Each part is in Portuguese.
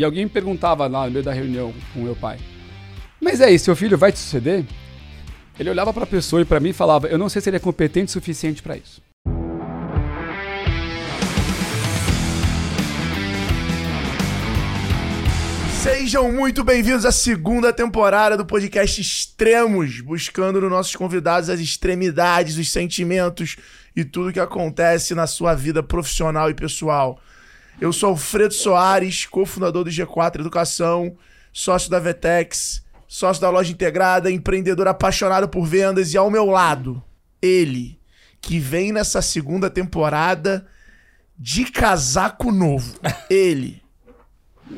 E alguém me perguntava lá no meio da reunião com meu pai: Mas aí, seu filho vai te suceder? Ele olhava para a pessoa e para mim falava: Eu não sei se ele é competente o suficiente para isso. Sejam muito bem-vindos à segunda temporada do podcast Extremos, buscando nos nossos convidados as extremidades, os sentimentos e tudo que acontece na sua vida profissional e pessoal. Eu sou Alfredo Soares, cofundador do G4 Educação, sócio da Vetex, sócio da loja integrada, empreendedor apaixonado por vendas e ao meu lado, ele, que vem nessa segunda temporada de casaco novo. Ele,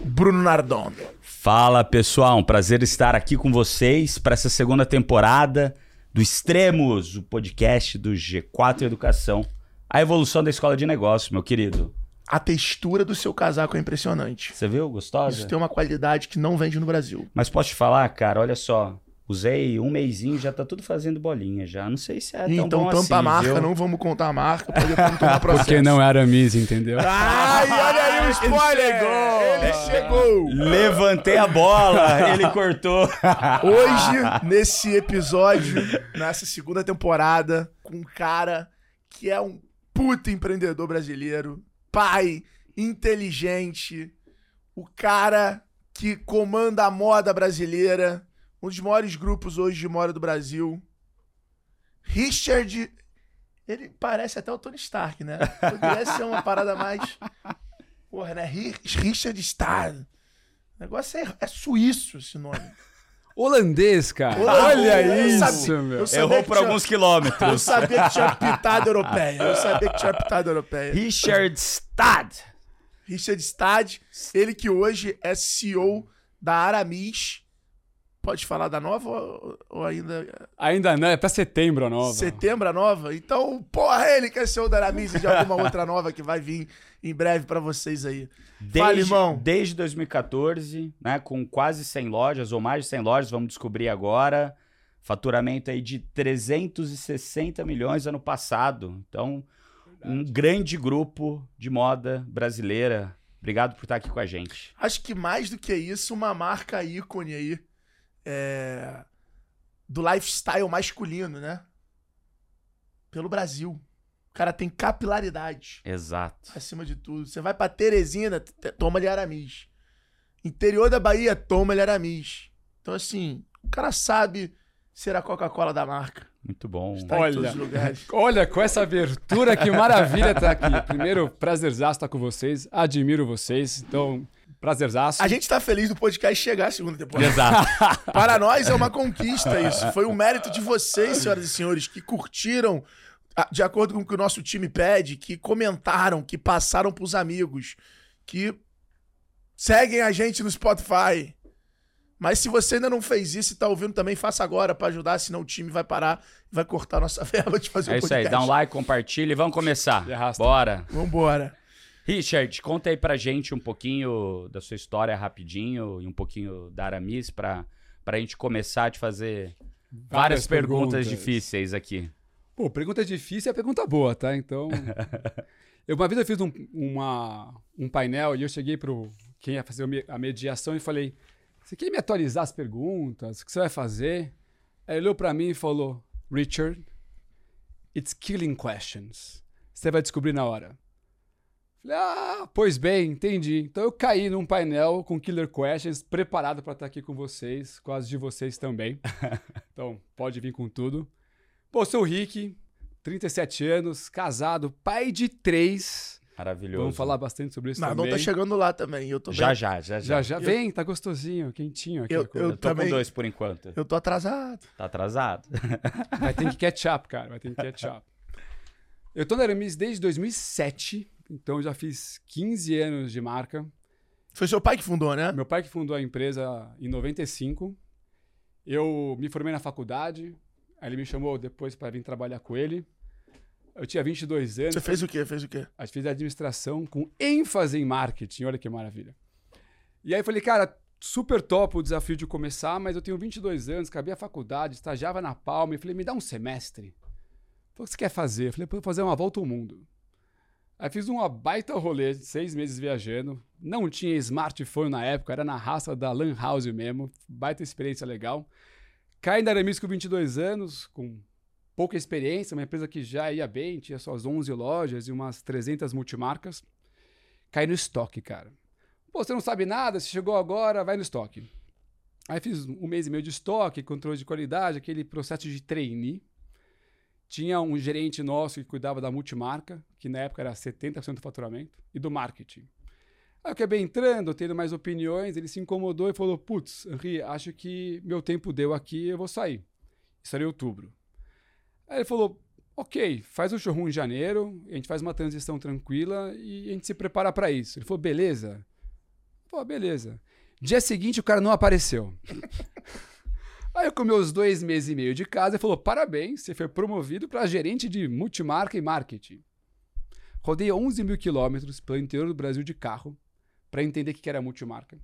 Bruno Nardon. Fala pessoal, um prazer estar aqui com vocês para essa segunda temporada do Extremos, o podcast do G4 Educação, a evolução da escola de negócio, meu querido. A textura do seu casaco é impressionante. Você viu? Gostosa? Isso tem uma qualidade que não vende no Brasil. Mas posso te falar, cara, olha só. Usei um mêsinho, já tá tudo fazendo bolinha já. Não sei se é tão então bom tampa assim, a marca, viu? não vamos contar a marca pra depois não tomar processo. Porque não é Aramis, entendeu? Ai, olha aí o spoiler! chegou! Ele chegou! Levantei a bola, ele cortou. Hoje, nesse episódio, nessa segunda temporada, com um cara que é um puta empreendedor brasileiro, pai, inteligente, o cara que comanda a moda brasileira, um dos maiores grupos hoje de moda do Brasil. Richard. Ele parece até o Tony Stark, né? Poderia ser uma parada mais. Porra, né? Ri- Richard Stark. O negócio é, é suíço esse nome. Holandês, cara. Holandês, Olha eu isso, sabia- meu. eu Errou por tinha- alguns Eu quilômetros. sabia que tinha pitada europeia. Eu sabia que tinha pitada europeia. Richard Stad. Richard Stad, ele que hoje é CEO da Aramis. Pode falar da nova ou- ou ainda Ainda não, é pra setembro a nova. setembro a nova? Então, porra, ele que é CEO da Aramis e de alguma outra nova que vai vir em breve pra vocês aí. Fala, Desde, irmão. desde 2014, né, com quase 100 lojas ou mais de 100 lojas, vamos descobrir agora. Faturamento aí de 360 milhões ano passado. Então, um grande grupo de moda brasileira. Obrigado por estar aqui com a gente. Acho que mais do que isso, uma marca ícone aí é, do lifestyle masculino, né? Pelo Brasil. O cara tem capilaridade. Exato. acima de tudo. Você vai pra Teresina, t- toma-lhe Aramis. Interior da Bahia, toma-lhe Aramis. Então, assim, o cara sabe ser a Coca-Cola da marca. Muito bom. Tá em Olha. todos os lugares. Olha, com essa abertura, que maravilha estar aqui. Primeiro, prazerzaço estar com vocês. Admiro vocês. Então, prazerzaço. A gente tá feliz do podcast chegar à segunda temporada. Exato. Para nós é uma conquista isso. Foi um mérito de vocês, senhoras e senhores, que curtiram a- de acordo com o que o nosso time pede, que comentaram, que passaram pros amigos, que seguem a gente no Spotify. Mas se você ainda não fez isso e tá ouvindo também, faça agora pra ajudar, senão o time vai parar e vai cortar a nossa verba de fazer É o isso aí. podcast. Dá um like, compartilha e vamos começar. E arrasta. Bora. Richard, conta aí pra gente um pouquinho da sua história rapidinho e um pouquinho da Aramis pra, pra gente começar a te fazer várias, Várias perguntas, perguntas. difíceis aqui. Pô, pergunta difícil é pergunta boa, tá? Então. eu, uma vez eu fiz um, uma- um painel e eu cheguei pro quem ia fazer a mediação e falei: Você quer me atualizar as perguntas? O que você vai fazer? Aí ele olhou pra mim e falou: Richard, it's killing questions. Você vai descobrir na hora. Falei, ah, pois bem, entendi. Então eu caí num painel com Killer Questions, preparado para estar aqui com vocês, com as de vocês também. então, pode vir com tudo. Pô, sou o Rick, 37 anos, casado, pai de três. Maravilhoso. Vamos falar bastante sobre isso Nardon também. tá chegando lá também. Eu tô Já, bem- já, já, já. Já, já. Eu- Vem, tá gostosinho, quentinho aqui. Eu- eu- Eu tô também- com dois por enquanto. Eu tô atrasado. Tá atrasado. Vai ter que catch up, cara. Vai ter que catch up. Eu tô na Aramis desde 2007, então eu já fiz 15 anos de marca. Foi seu pai que fundou, né? Meu pai que fundou a empresa em 95. Eu me formei na faculdade, aí ele me chamou depois para vir trabalhar com ele. Eu tinha 22 anos. Você fez o quê? Fez o quê? Aí fiz administração com ênfase em marketing. Olha que maravilha. E aí eu falei, cara, super top o desafio de começar, mas eu tenho 22 anos, acabei a faculdade, estagiava na Palma. E falei, me dá um semestre. Falei, o que você quer fazer? Eu falei, "Pô, vou fazer uma volta ao mundo. Aí fiz uma baita rolê, seis meses viajando. Não tinha smartphone na época, era na raça da Lan House mesmo. Baita experiência legal. Caí na Aramis com 22 anos, com pouca experiência, uma empresa que já ia bem, tinha suas 11 lojas e umas 300 multimarcas. Caí no estoque, cara. Pô, você não sabe nada, você chegou agora, vai no estoque. Aí fiz um mês e meio de estoque, controle de qualidade, aquele processo de trainee. Tinha um gerente nosso que cuidava da multimarca, que na época era 70% do faturamento, e do marketing. Aí eu acabei entrando, tendo mais opiniões, ele se incomodou e falou: Putz, Henri, acho que meu tempo deu aqui, eu vou sair. Isso era em outubro. Aí ele falou: Ok, faz o showroom em janeiro, a gente faz uma transição tranquila e a gente se prepara para isso. Ele falou: Beleza. Pô, beleza. Dia seguinte o cara não apareceu. Aí eu com meus dois meses e meio de casa, ele falou: Parabéns, você foi promovido para gerente de multimarca e marketing. Rodei 11 mil quilômetros pelo interior do Brasil de carro para entender o que era multimarca.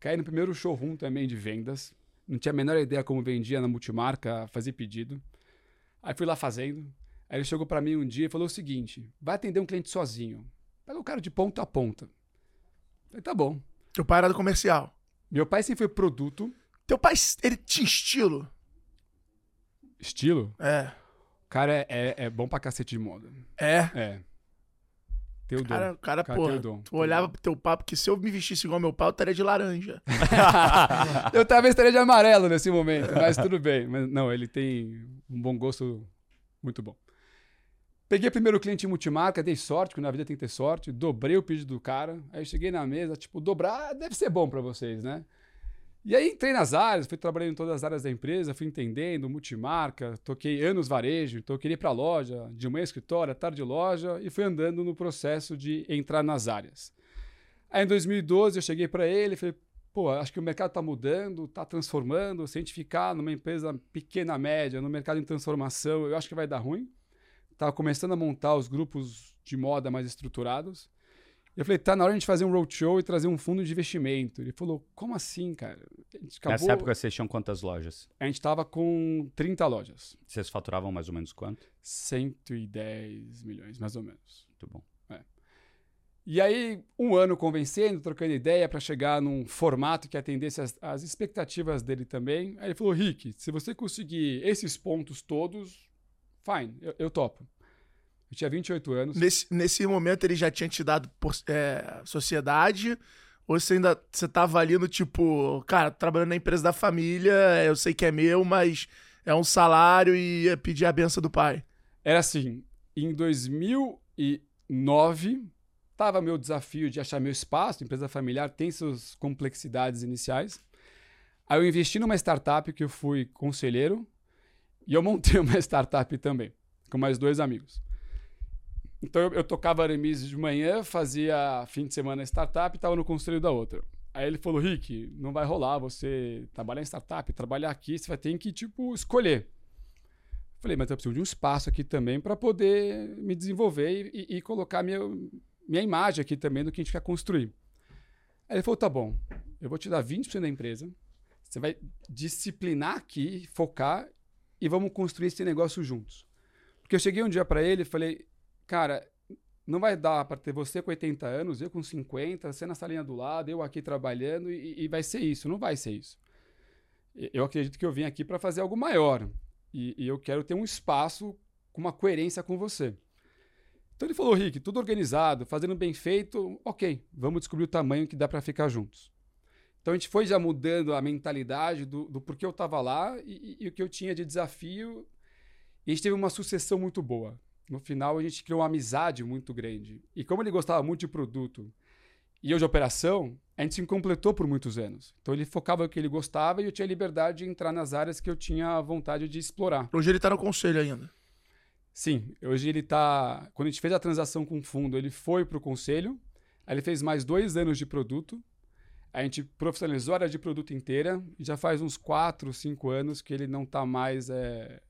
Caí no primeiro showroom também de vendas. Não tinha a menor ideia como vendia na multimarca, fazer pedido. Aí fui lá fazendo. Aí ele chegou para mim um dia e falou o seguinte: vai atender um cliente sozinho. Pega o cara de ponta a ponta. Falei, tá bom. Teu pai era do comercial. Meu pai sempre foi produto. Teu pai, ele tinha estilo? Estilo? É. O cara é, é, é bom pra cacete de moda. É. É. Teu dom. Cara, cara, Cara, porra, dom, tu olhava pro teu pai, porque se eu me vestisse igual meu pai, eu estaria de laranja. eu talvez estaria de amarelo nesse momento, mas tudo bem. Mas não, ele tem um bom gosto muito bom. Peguei primeiro cliente em multimarca, dei sorte, porque na vida tem que ter sorte, dobrei o pedido do cara, aí cheguei na mesa, tipo, dobrar deve ser bom para vocês, né? E aí entrei nas áreas, fui trabalhando em todas as áreas da empresa, fui entendendo multimarca, toquei anos varejo, então queria ir para loja, de manhã escritório, à tarde loja, e fui andando no processo de entrar nas áreas. Aí em 2012 eu cheguei para ele e falei, pô, acho que o mercado está mudando, está transformando, se a gente ficar numa empresa pequena, média, no mercado em transformação, eu acho que vai dar ruim. Estava começando a montar os grupos de moda mais estruturados. Eu falei, tá na hora de a gente fazer um roadshow e trazer um fundo de investimento. Ele falou, como assim, cara? Acabou... Nessa época vocês tinham quantas lojas? A gente estava com 30 lojas. Vocês faturavam mais ou menos quanto? 110 milhões, mais ou menos. Muito bom. E aí, um ano convencendo, trocando ideia para chegar num formato que atendesse as, as expectativas dele também. Aí ele falou, Rick, se você conseguir esses pontos todos, fine, eu, eu topo. Eu tinha 28 anos. Nesse, nesse momento ele já tinha te dado por- é, sociedade? Ou você ainda você tava ali no tipo, cara, trabalhando na empresa da família, eu sei que é meu, mas é um salário e ia pedir a benção do pai. Era assim, em 2009, estava meu desafio de achar meu espaço, empresa familiar tem suas complexidades iniciais. Aí eu investi numa startup que eu fui conselheiro e eu montei uma startup também, com mais dois amigos. Então eu, eu tocava Aramis de manhã, fazia fim de semana startup e estava no conselho da outra. Aí ele falou, Rick, não vai rolar você trabalhar em startup, trabalhar aqui, você vai ter que, tipo, escolher. Falei, mas eu preciso de um espaço aqui também para poder me desenvolver e, e colocar minha, minha imagem aqui também do que a gente quer construir. Aí ele falou, tá bom, eu vou te dar 20% da empresa, você vai disciplinar aqui, focar e vamos construir esse negócio juntos. Porque eu cheguei um dia para ele e falei, cara, não vai dar para ter você com 80 anos, eu com 50, você na salinha do lado, eu aqui trabalhando e, e vai ser isso. Não vai ser isso. Eu acredito que eu vim aqui para fazer algo maior e, e eu quero ter um espaço com uma coerência com você. Então ele falou, Rick, tudo organizado, fazendo bem feito, ok, vamos descobrir o tamanho que dá para ficar juntos. Então a gente foi já mudando a mentalidade do, do porquê eu estava lá e, e- e o que eu tinha de desafio. E a gente teve uma sucessão muito boa. No final a gente criou uma amizade muito grande. E como ele gostava muito de produto e eu de operação, a gente se completou por muitos anos. Então ele focava no que ele gostava e eu tinha liberdade de entrar nas áreas que eu tinha vontade de explorar. Hoje ele tá no conselho ainda. Sim, hoje ele tá. Quando a gente fez a transação com o fundo, ele foi para o conselho, aí ele fez mais dois anos de produto, a gente profissionalizou a área de produto inteira, e já faz uns quatro, cinco anos que ele não está mais é,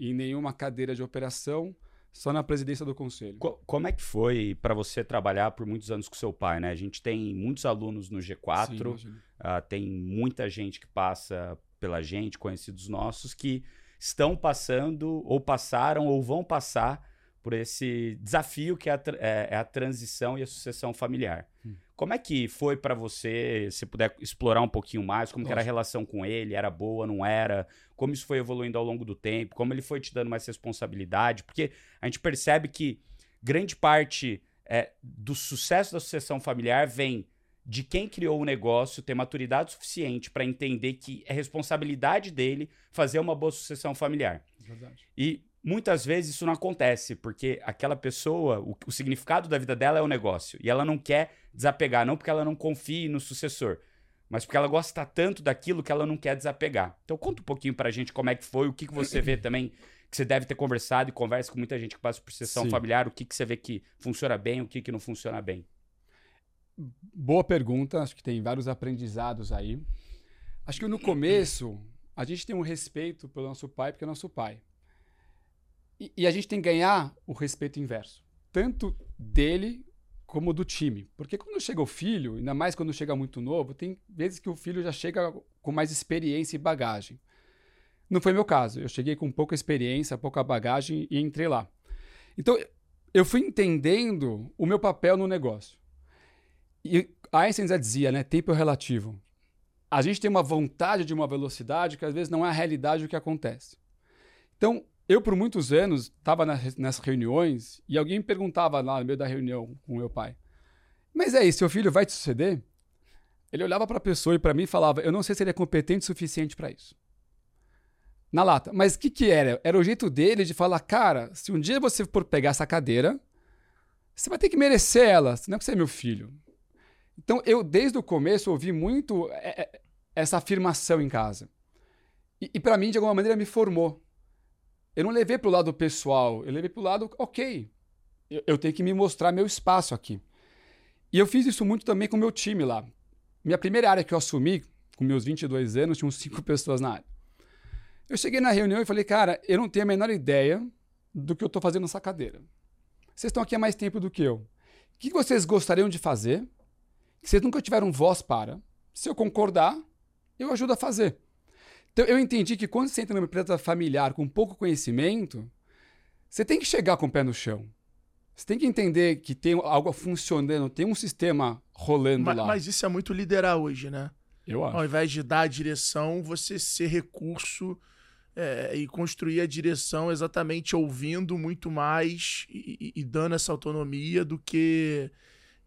em nenhuma cadeira de operação, só na presidência do conselho. Co- como é que foi para você trabalhar por muitos anos com seu pai, né? A gente tem muitos alunos no G4, Sim, ah, tem muita gente que passa pela gente, conhecidos nossos, que estão passando, ou passaram, ou vão passar por esse desafio que é a, é- é a transição e a sucessão familiar. Hum. Como é que foi pra você, se puder explorar um pouquinho mais, como era a relação com ele, era boa, não era? Como isso foi evoluindo ao longo do tempo? Como ele foi te dando mais responsabilidade? Porque a gente percebe que grande parte é, do sucesso da sucessão familiar vem de quem criou o negócio ter maturidade suficiente para entender que é responsabilidade dele fazer uma boa sucessão familiar. Verdade. E muitas vezes isso não acontece, porque aquela pessoa, o, o significado da vida dela é o negócio. E ela não quer desapegar, não porque ela não confie no sucessor, mas porque ela gosta tanto daquilo que ela não quer desapegar. Então conta um pouquinho pra gente como é que foi, o que, que você vê também, que você deve ter conversado e conversa com muita gente que passa por sucessão Sim. familiar, o que, que você vê que funciona bem, o que, que não funciona bem. Boa pergunta, acho que tem vários aprendizados aí. Acho que no começo, a gente tem um respeito pelo nosso pai, porque é nosso pai. E, e a gente tem que ganhar o respeito inverso, tanto dele como do time. Porque quando chega o filho, ainda mais quando chega muito novo, tem vezes que o filho já chega com mais experiência e bagagem. Não foi meu caso. Eu cheguei com pouca experiência, pouca bagagem e entrei lá. Então, eu fui entendendo o meu papel no negócio. E Einstein já dizia, né? Tempo é relativo. A gente tem uma vontade de uma velocidade que às vezes não é a realidade do que acontece. Então, eu por muitos anos estava nessas reuniões e alguém me perguntava lá no meio da reunião com meu pai: Mas é isso, seu filho vai te suceder? Ele olhava para a pessoa e para mim falava: Eu não sei se ele é competente o suficiente para isso. Na lata. Mas o que, que era? Era o jeito dele de falar: Cara, se um dia você for pegar essa cadeira, você vai ter que merecer ela, senão você é meu filho. Então, eu, desde o começo, ouvi muito é, é, essa afirmação em casa. E, e para mim, de alguma maneira, me formou. Eu não levei para o lado pessoal, eu levei para o lado, ok, eu, eu tenho que me mostrar meu espaço aqui. E eu fiz isso muito também com o meu time lá. Minha primeira área que eu assumi, com meus 22 anos, tinham cinco pessoas na área. Eu cheguei na reunião e falei, cara, eu não tenho a menor ideia do que eu estou fazendo nessa cadeira. Vocês estão aqui há mais tempo do que eu. O que vocês gostariam de fazer? que vocês nunca tiveram voz para. Se eu concordar, eu ajudo a fazer. Então eu entendi que quando você entra numa empresa familiar com pouco conhecimento, você tem que chegar com o pé no chão. Você tem que entender que tem algo funcionando, tem um sistema rolando Mas, lá. mas isso é muito liderar hoje, né? eu acho. Ao invés de dar a direção, você ser recurso é, e construir a direção exatamente ouvindo muito mais e, e- e dando essa autonomia do que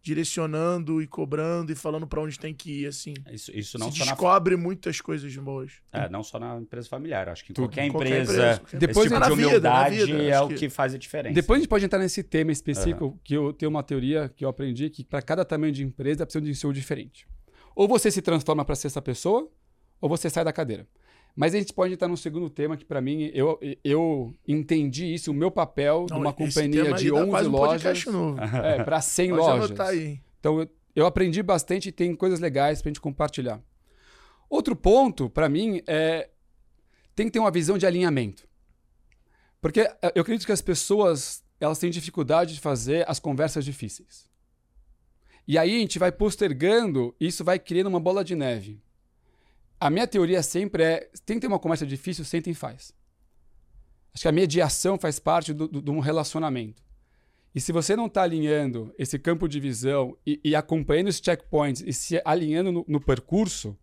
direcionando e cobrando e falando pra onde tem que ir, assim. Isso, isso não Se só na descobre muitas coisas boas. É, não só na empresa familiar. Acho que Tudo. qualquer Qualquer empresa, empresa, qualquer Depois tipo na de vida, humildade na vida, é o que- que faz a diferença. Depois a gente pode entrar nesse tema específico, que eu tenho uma teoria que eu aprendi que para cada tamanho de empresa precisa de um CEO diferente. Ou você se transforma para ser essa pessoa, ou você sai da cadeira. Mas a gente pode entrar num segundo tema que para mim eu, eu entendi isso, o meu papel Não, numa companhia de dá 11 quase um lojas, é, para 100 Pode lojas. anotar aí. Então eu, eu aprendi bastante e tem coisas legais pra gente compartilhar. Outro ponto, para mim, é tem que ter uma visão de alinhamento. Porque eh, eu acredito que as pessoas elas têm dificuldade de fazer as conversas difíceis. E aí a gente vai postergando isso vai criando uma bola de neve. A minha teoria sempre é: tem que ter uma conversa difícil, senta e faz. Acho que a mediação faz parte de um relacionamento. E se você não está alinhando esse campo de visão e, e acompanhando os checkpoints e se alinhando no, no percurso,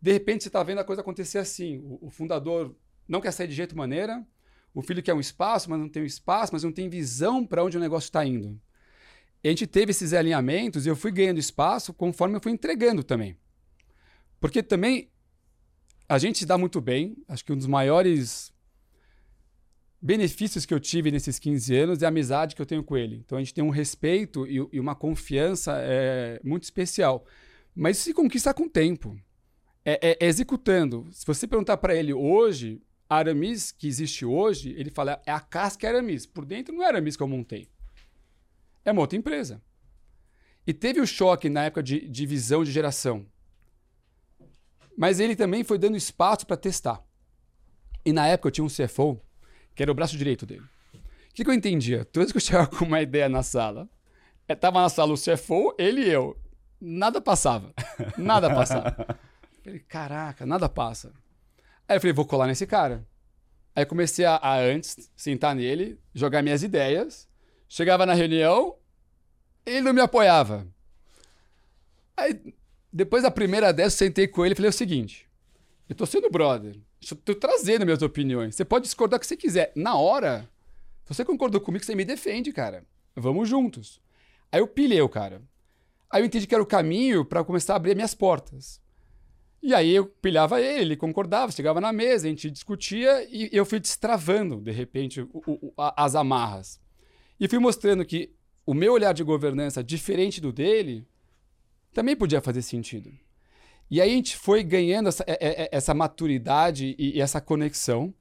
de repente você está vendo a coisa acontecer assim. O, o fundador não quer sair de jeito maneira, o filho quer um espaço, mas não tem um espaço, mas não tem visão para onde o negócio está indo. A gente teve esses alinhamentos e eu fui ganhando espaço conforme eu fui entregando também. Porque também a gente se dá muito bem. Acho que um dos maiores benefícios que eu tive nesses 15 anos é a amizade que eu tenho com ele. Então a gente tem um respeito e, e uma confiança é, muito especial. Mas isso se conquista com o tempo. É, é- é executando. Se você perguntar para ele hoje, a Aramis que existe hoje, ele fala, é a casca Aramis. Por dentro não é Aramis que eu montei. É uma outra empresa. E teve o choque na época de, de visão de geração. Mas ele também foi dando espaço para testar. E na época eu tinha um CFO, que era o braço direito dele. O que, que eu entendia? Toda vez que eu chegava com uma ideia na sala, eh, tava na sala o CFO, ele e eu. Nada passava. Nada passava. Falei, caraca, nada passa. Aí eu falei, vou colar nesse cara. Aí eu comecei a, a antes sentar nele, jogar minhas ideias. Chegava na reunião, ele não me apoiava. Aí, depois da primeira dessa, sentei com ele e falei o seguinte: eu tô sendo brother, tô trazendo minhas opiniões. Você pode discordar o que você quiser. Na hora, se você concordou comigo, você me defende, cara. Vamos juntos. Aí eu pilhei o cara. Aí eu entendi que era o caminho para começar a abrir minhas portas. E aí eu pilhava ele, ele concordava, chegava na mesa, a gente discutia e eu fui destravando, de repente, o, o, as amarras. E fui mostrando que o meu olhar de governança, diferente do dele, também podia fazer sentido. E aí a gente foi ganhando essa, é, é, essa maturidade e essa conexão,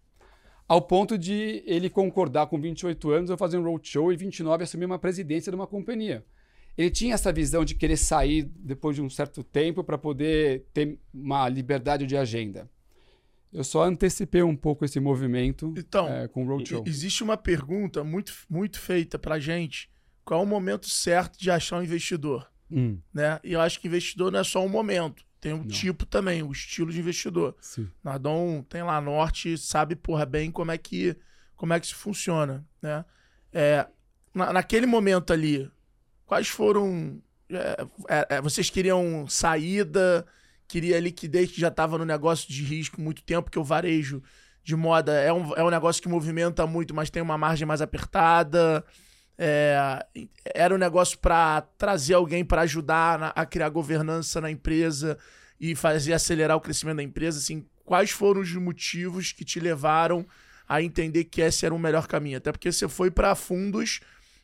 ao ponto de ele concordar com 28 anos eu fazer um roadshow e 29 assumir uma presidência de uma companhia. Ele tinha essa visão de querer sair depois de um certo tempo para poder ter uma liberdade de agenda. Eu só antecipei um pouco esse movimento então, é, com o roadshow. Existe uma pergunta muito, muito feita para gente: qual é o momento certo de achar um investidor? Hum. Né? E eu acho que investidor não é só um momento. Tem um Não. tipo também, o estilo de investidor. Sim. Nardon tem lá norte, sabe porra bem como é que como é que isso funciona, né? É, na, naquele momento ali, quais foram é, é, é vocês queriam saída, queria liquidez que já estava no negócio de risco muito tempo, que o varejo de moda é um, é um negócio que movimenta muito, mas tem uma margem mais apertada. É, era um negócio para trazer alguém para ajudar na, a criar governança na empresa e fazer acelerar o crescimento da empresa. Assim, quais foram os motivos que te levaram a entender que esse era o melhor caminho? Até porque você foi para fundos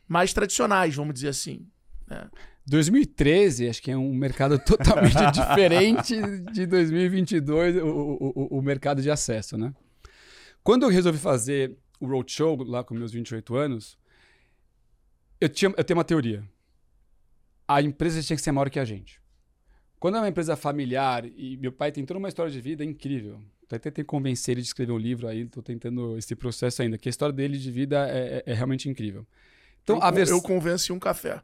mais tradicionais, vamos dizer assim. Né? 2013, acho que é um mercado totalmente diferente de 2022, o, o, o mercado de acesso, né? Quando eu resolvi fazer o Roadshow, lá com meus 28 anos, eu, tinha, eu tenho uma teoria. A empresa tinha que ser maior que a gente. Quando é uma empresa familiar, e meu pai tem toda uma história de vida incrível. Até tentei convencer ele de escrever um livro aí, estou tentando esse processo ainda, que a história dele de vida é, é, é realmente incrível. Então, eu, a vers... eu convenci um café.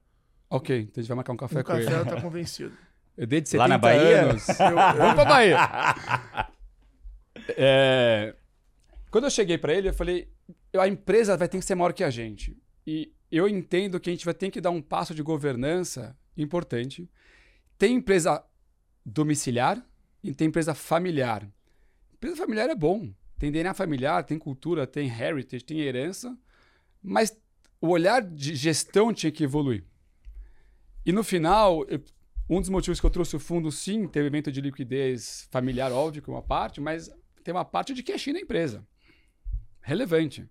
Ok, então a gente vai marcar um café um com café ele. Um café tá convencido. Eu dei de 70 Lá na Bahia? anos. Eu, eu... Vamos pra Bahia. É... Quando eu cheguei para ele, eu falei, a empresa vai ter que ser maior que a gente. E eu entendo que a gente vai ter que dar um passo de governança importante. Tem empresa domiciliar e tem empresa familiar. Empresa familiar é bom. Tem DNA familiar, tem cultura, tem heritage, tem herança, mas o olhar de gestão tinha que evoluir. E no final, um dos motivos que eu trouxe o fundo, sim, teve evento de liquidez familiar, óbvio, que é uma parte, mas tem uma parte de cash na empresa. Relevante.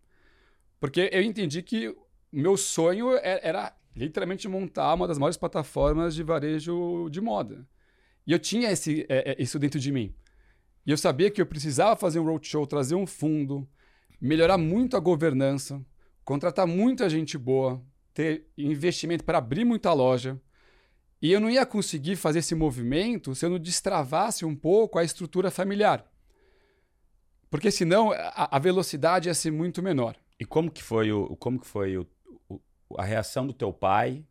Porque eu entendi que meu sonho era, é, era literalmente montar uma das maiores plataformas de varejo de moda. E eu tinha esse, é, é, isso dentro de mim. E eu sabia que eu precisava fazer um roadshow, trazer um fundo, melhorar muito a governança, contratar muita gente boa, ter investimento para abrir muita loja. E eu não ia conseguir fazer esse movimento se eu não destravasse um pouco a estrutura familiar. Porque senão a, a velocidade ia ser muito menor. E como que foi o, como que foi o, a reação do teu pai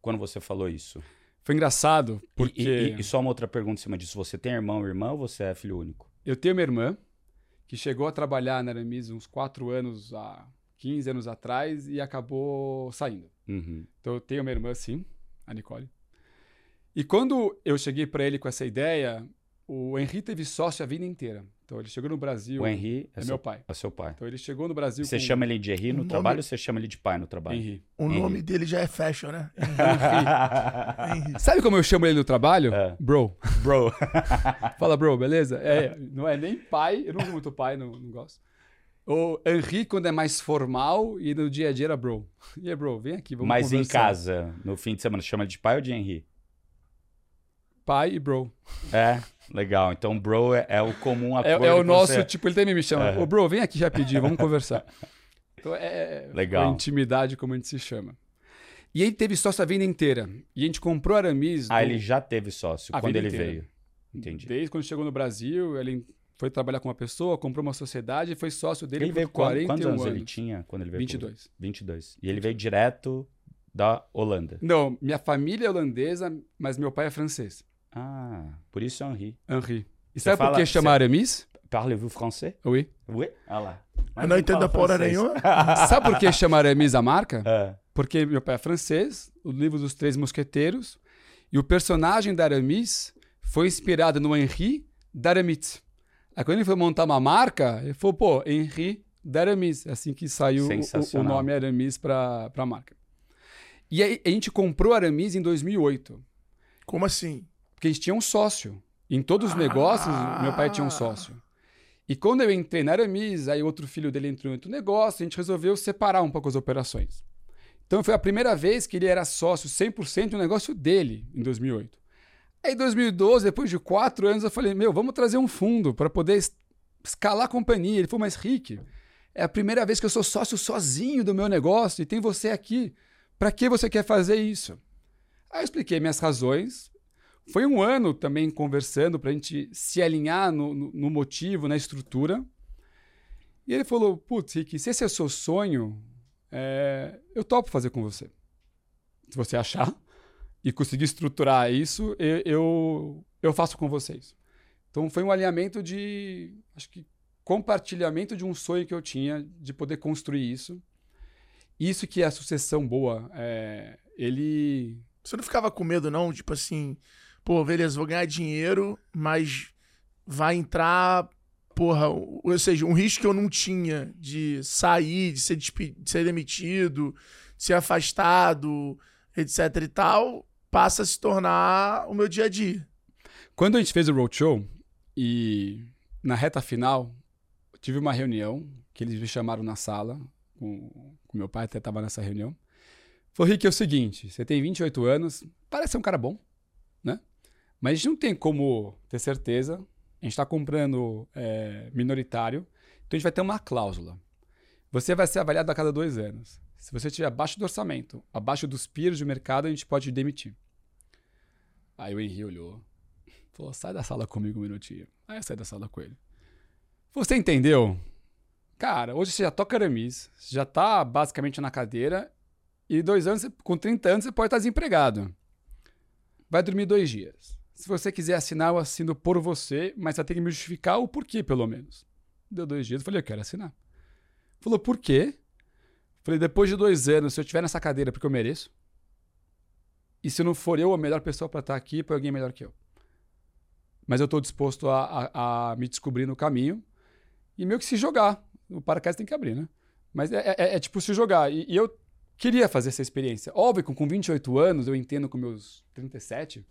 quando você falou isso? Foi engraçado, porque... E, e, e, só uma outra pergunta em cima disso. Você tem irmão ou irmã ou você é filho único? Eu tenho uma irmã que chegou a trabalhar na Aramis uns 4 anos, há 15 anos atrás, e acabou saindo. Uhum. Então eu tenho uma irmã, sim, a Nicole. E quando eu cheguei para ele com essa ideia, o Henri teve sócio a vida inteira. Então ele chegou no Brasil. O Henri é, é seu, meu pai. É seu pai. Então ele chegou no Brasil. Você com... chama ele de Henri no nome... trabalho ou você chama ele de pai no trabalho? Henri. O Henri. nome dele já é fashion, né? Henri. Sabe como eu chamo ele no trabalho? É. Bro. Bro. Fala, bro, beleza? É, não é nem pai, eu não uso muito pai, não, não gosto. O Henri, quando é mais formal, e no dia a dia era bro. E aí, bro, vem aqui, vamos Mas conversar. em casa, no fim de semana, chama ele de pai ou de Henri? Pai e bro. É. Legal. Então, bro é, é o comum. É, é o nosso, você... tipo, ele também me chama. Ô, bro, vem aqui já pedir, vamos conversar. Então é Legal. a intimidade, como a gente se chama. E ele teve sócio a vida inteira. E a gente comprou Aramis. Ah, do... ele já teve sócio a quando ele inteira. veio. Entendi. Desde quando chegou no Brasil, ele foi trabalhar com uma pessoa, comprou uma sociedade e foi sócio dele ele por veio 41 quantos anos, anos. ele tinha quando ele veio? 22. Pro... 22. E ele veio direto da Holanda. Não, minha família é holandesa, mas meu pai é francês. Ah, por isso é Henri. Henri. E Você sabe fala- por que chama Aramis? Parlez-vous français? Oui. Oui. Olha lá. Eu não entendo a porra nenhuma. Sabe por que chama Aramis a marca? É. Porque meu pai é francês, o livro dos Três Mosqueteiros, e o personagem da Aramis foi inspirado no Henri d'Aramis. Aí quando ele foi montar uma marca, ele falou, pô, Henri d'Aramis. É assim que saiu o- o, nome Aramis para a marca. E aí a gente comprou Aramis em 2008. Como assim? Porque a gente tinha um sócio. Em todos os negócios, meu pai tinha um sócio. E quando eu entrei na Aramis, aí outro filho dele entrou em outro negócio, a gente resolveu separar um pouco as operações. Então foi a primeira vez que ele era sócio 100% do negócio dele, em 2008. Aí em 2012, depois de quatro anos, eu falei, meu, vamos trazer um fundo para poder es- escalar a companhia. Ele falou, mas Rick, é a primeira vez que eu sou sócio sozinho do meu negócio e tem você aqui. Para que você quer fazer isso? Aí eu expliquei minhas razões. Foi um ano também conversando para a gente se alinhar no, no- motivo, na estrutura. E ele falou: Putz, Rick, se esse é o seu sonho, é, eu topo fazer com você. Se você achar e conseguir estruturar isso, eu, eu, eu faço com vocês. Então foi um alinhamento de, acho que, compartilhamento de um sonho que eu tinha de poder construir isso. Isso que é a sucessão boa. é, ele Você não ficava com medo, não? Tipo assim, pô, beleza, vou ganhar dinheiro, mas vai entrar, porra, ou seja, um risco que eu não tinha de sair, de ser, de ser demitido, de ser afastado, etc e tal, passa a se tornar o meu dia a dia. Quando a gente fez o roadshow e na reta final tive uma reunião que eles me chamaram na sala, com, meu pai até estava nessa reunião. Falou, Rick, é o seguinte, você tem 28 anos, parece ser um cara bom? Mas a gente não tem como ter certeza, a gente está comprando é, minoritário, então a gente vai ter uma cláusula. Você vai ser avaliado a cada dois anos. Se você estiver abaixo do orçamento, abaixo dos peers de mercado, a gente pode demitir. Aí o Henry olhou, Falou, sai da sala comigo um minutinho. Aí eu saí da sala com ele. Você entendeu? Cara, hoje você já toca aramis, você já tá basicamente na cadeira, e dois anos, com 30 anos, você pode estar desempregado. Vai dormir dois dias. Se você quiser assinar, eu assino por você, mas você tem que me justificar o porquê, pelo menos. Deu dois dias, eu falei, eu quero assinar. Falou, por quê? Falei, depois de dois anos, se eu estiver nessa cadeira, porque eu mereço. E se não for eu a melhor pessoa para estar aqui, para alguém melhor que eu mas eu estou disposto a, a- a me descobrir no caminho e meio que se jogar. O paraquedas tem que abrir, né? Mas é, é- é tipo se jogar. E, e eu queria fazer essa experiência. Óbvio que com 28 anos, eu entendo com meus 37,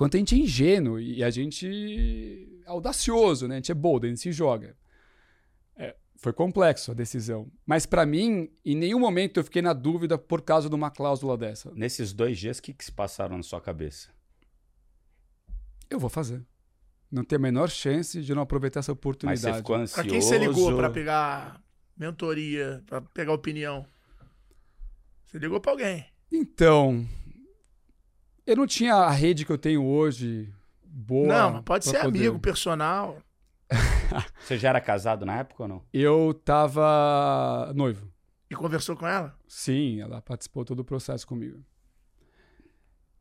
quanto a gente é ingênuo e a gente é audacioso, né? A gente é bold, a gente se joga. É, foi complexo a decisão. Mas para mim, em nenhum momento eu fiquei na dúvida por causa de uma cláusula dessa. Nesses dois dias, o que, que se passaram na sua cabeça? Eu vou fazer. Não tem a menor chance de não aproveitar essa Mas oportunidade. você ficou ansioso. Pra quem você ligou pra pegar mentoria, pra pegar opinião? Você ligou pra alguém. Então, eu não tinha a rede que eu tenho hoje boa. não, mas pode ser poder- amigo, personal. Você já era casado na época ou não? Eu tava noivo. E conversou com ela? Sim, ela participou todo o processo comigo.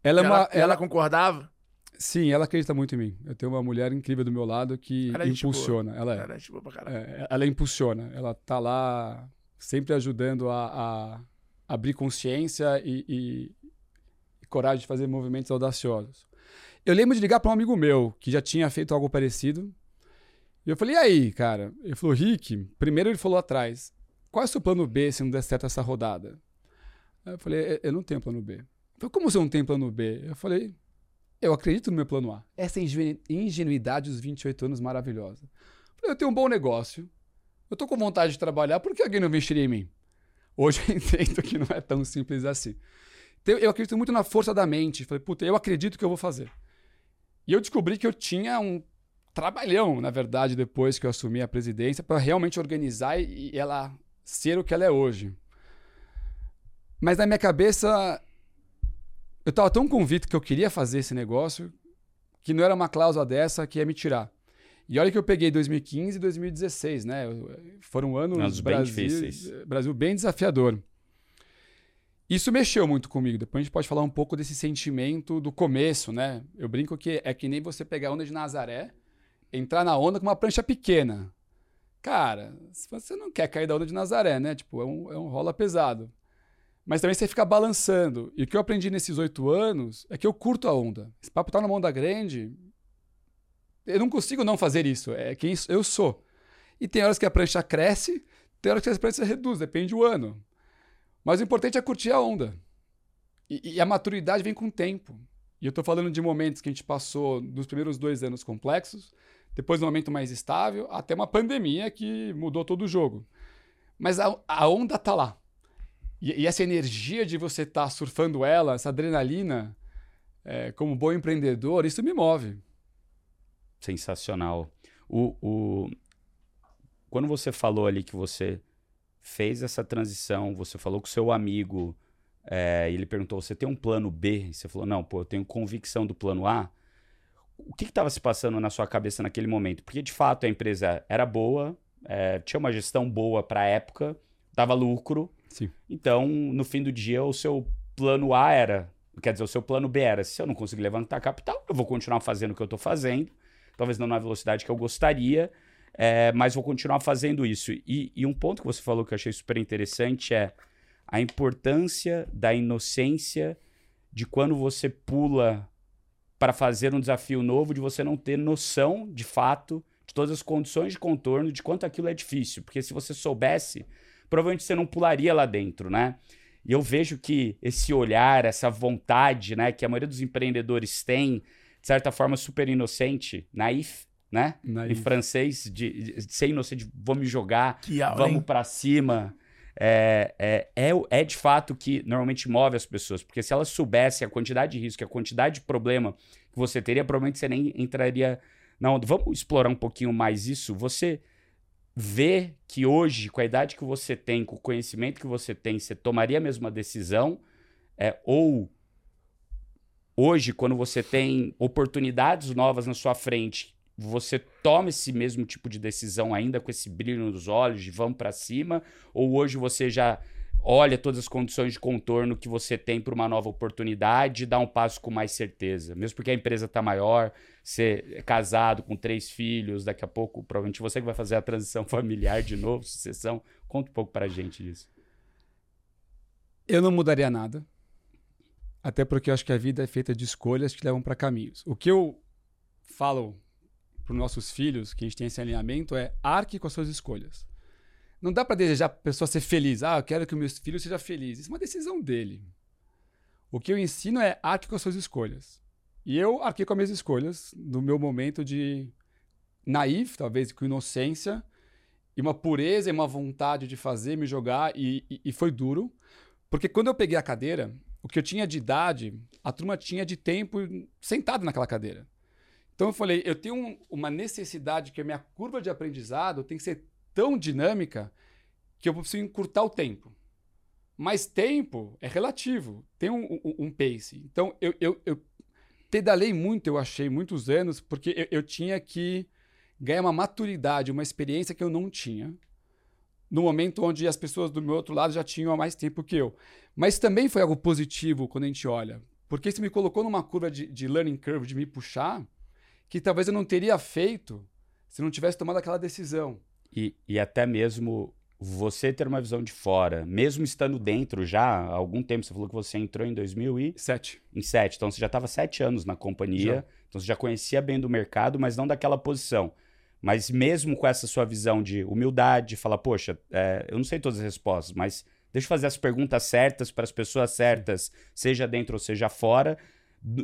Ela é ela, uma. ela Ela, concordava? sim, ela acredita muito em mim. Eu tenho uma mulher incrível do meu lado que Ela é impulsiona. Ela é. Cara, tipo, pra caralho. É, ela impulsiona. Ela tá lá sempre ajudando a, a abrir consciência e- e coragem de fazer movimentos audaciosos. Eu lembro de ligar para um amigo meu que já tinha feito algo parecido. E eu falei, e aí, cara? Ele falou, Rick, primeiro ele falou atrás, qual é o seu plano B se não der certo essa rodada? Eu falei, "Eu- eu não tenho plano B. Ele falou, como você não tem plano B? Eu falei, eu acredito no meu plano A. Essa ingenu- ingenuidade dos 28 anos maravilhosa. Eu falei, eu tenho um bom negócio. Eu tô com vontade de trabalhar, por que alguém não investiria em mim? Hoje eu entendo que não é tão simples assim. Então, eu acredito muito na força da mente. Falei, puta, eu acredito que eu vou fazer. E eu descobri que eu tinha um trabalhão, na verdade, depois que eu assumi a presidência, para realmente organizar e ela ser o que ela é hoje. Mas na minha cabeça, eu estava tão convicto que eu queria fazer esse negócio que não era uma cláusula dessa que ia me tirar. E olha que eu peguei 2015 e 2016, né? Foram anos Anos bem Brasil, difíceis. Brasil bem desafiador. Isso mexeu muito comigo. Depois a gente pode falar um pouco desse sentimento do começo, né? Eu brinco que é que nem você pegar a onda de Nazaré entrar na onda com uma prancha pequena. Cara, você não quer cair da onda de Nazaré, né? Tipo, é um, é um rola pesado. Mas também você fica balançando. E o que eu aprendi nesses oito anos é que eu curto a onda. Esse papo tá numa onda grande. Eu não consigo não fazer isso. É quem eu sou. E tem horas que a prancha cresce, tem horas que a prancha reduz, depende do ano. Mas o importante é curtir a onda. E, e a maturidade vem com o tempo. E eu estou falando de momentos que a gente passou nos primeiros dois anos complexos, depois um momento mais estável, até uma pandemia que mudou todo o jogo. Mas a, a onda tá lá. E, e, essa energia de você estar tá surfando ela, essa adrenalina, é, como bom empreendedor, isso me move. Sensacional. O, o... Quando você falou ali que você fez essa transição, você falou com seu amigo, é, ele perguntou: você tem um plano B? E você falou: não, pô, eu tenho convicção do plano A. O que estava se passando na sua cabeça naquele momento? Porque de fato a empresa era boa, é, tinha uma gestão boa para a época, dava lucro. Sim. Então, no fim do dia, o seu plano A era, quer dizer, o seu plano B era: se eu não conseguir levantar capital, eu vou continuar fazendo o que eu estou fazendo, talvez não na velocidade que eu gostaria, é, mas vou continuar fazendo isso. E, e um ponto que você falou que eu achei super interessante é a importância da inocência de quando você pula para fazer um desafio novo, de você não ter noção, de fato, de todas as condições de contorno, de quanto aquilo é difícil. Porque se você soubesse, provavelmente você não pularia lá dentro, né? E eu vejo que esse olhar, essa vontade, né, que a maioria dos empreendedores tem, de certa forma super inocente, naif, né? Em francês, de, de, ser inocente, vou me jogar, aula, vamos para cima é, é, é, é de fato que normalmente move as pessoas. Porque se elas soubessem a quantidade de risco, a quantidade de problema que você teria, provavelmente você nem entraria na onda. Vamos explorar um pouquinho mais isso. Você vê que hoje, com a idade que você tem, com o conhecimento que você tem, você tomaria a mesma decisão? É, ou hoje, quando você tem oportunidades novas na sua frente você toma esse mesmo tipo de decisão ainda com esse brilho nos olhos, de vamos para cima, ou hoje você já olha todas as condições de contorno que você tem para uma nova oportunidade e dá um passo com mais certeza, mesmo porque a empresa está maior, ser é casado com três filhos, daqui a pouco provavelmente você que vai fazer a transição familiar de novo, sucessão, conta um pouco para a gente disso. Eu não mudaria nada, até porque eu acho que a vida é feita de escolhas que levam para caminhos. O que eu falo para os nossos filhos, que a gente tem esse alinhamento, é arque com as suas escolhas. Não dá para desejar a pessoa ser feliz. Ah, eu quero que o meu filho seja feliz. Isso é uma decisão dele. O que eu ensino é arque com as suas escolhas. E eu arquei com as minhas escolhas no meu momento de naif, talvez com inocência, e uma pureza e uma vontade de fazer, me jogar, e, e, e foi duro. Porque quando eu peguei a cadeira, o que eu tinha de idade, a turma tinha de tempo sentado naquela cadeira. Então eu falei, eu tenho um, uma necessidade que a minha curva de aprendizado tem que ser tão dinâmica que eu preciso encurtar o tempo. Mas tempo é relativo, tem um, um, um pace. Então eu, eu, eu, pedalei muito, eu achei, muitos anos, porque eu, eu tinha que ganhar uma maturidade, uma experiência que eu não tinha no momento onde as pessoas do meu outro lado já tinham há mais tempo que eu. Mas também foi algo positivo quando a gente olha, porque isso me colocou numa curva de, de learning curve, de me puxar, que talvez eu não teria feito se não tivesse tomado aquela decisão. E, e até mesmo você ter uma visão de fora, mesmo estando dentro já há algum tempo, você falou que você entrou em 2007. Em 7, então você já estava sete anos na companhia, já. então você já conhecia bem do mercado, mas não daquela posição. Mas mesmo com essa sua visão de humildade, falar, poxa, é, eu não sei todas as respostas, mas deixa eu fazer as perguntas certas para as pessoas certas, seja dentro ou seja fora,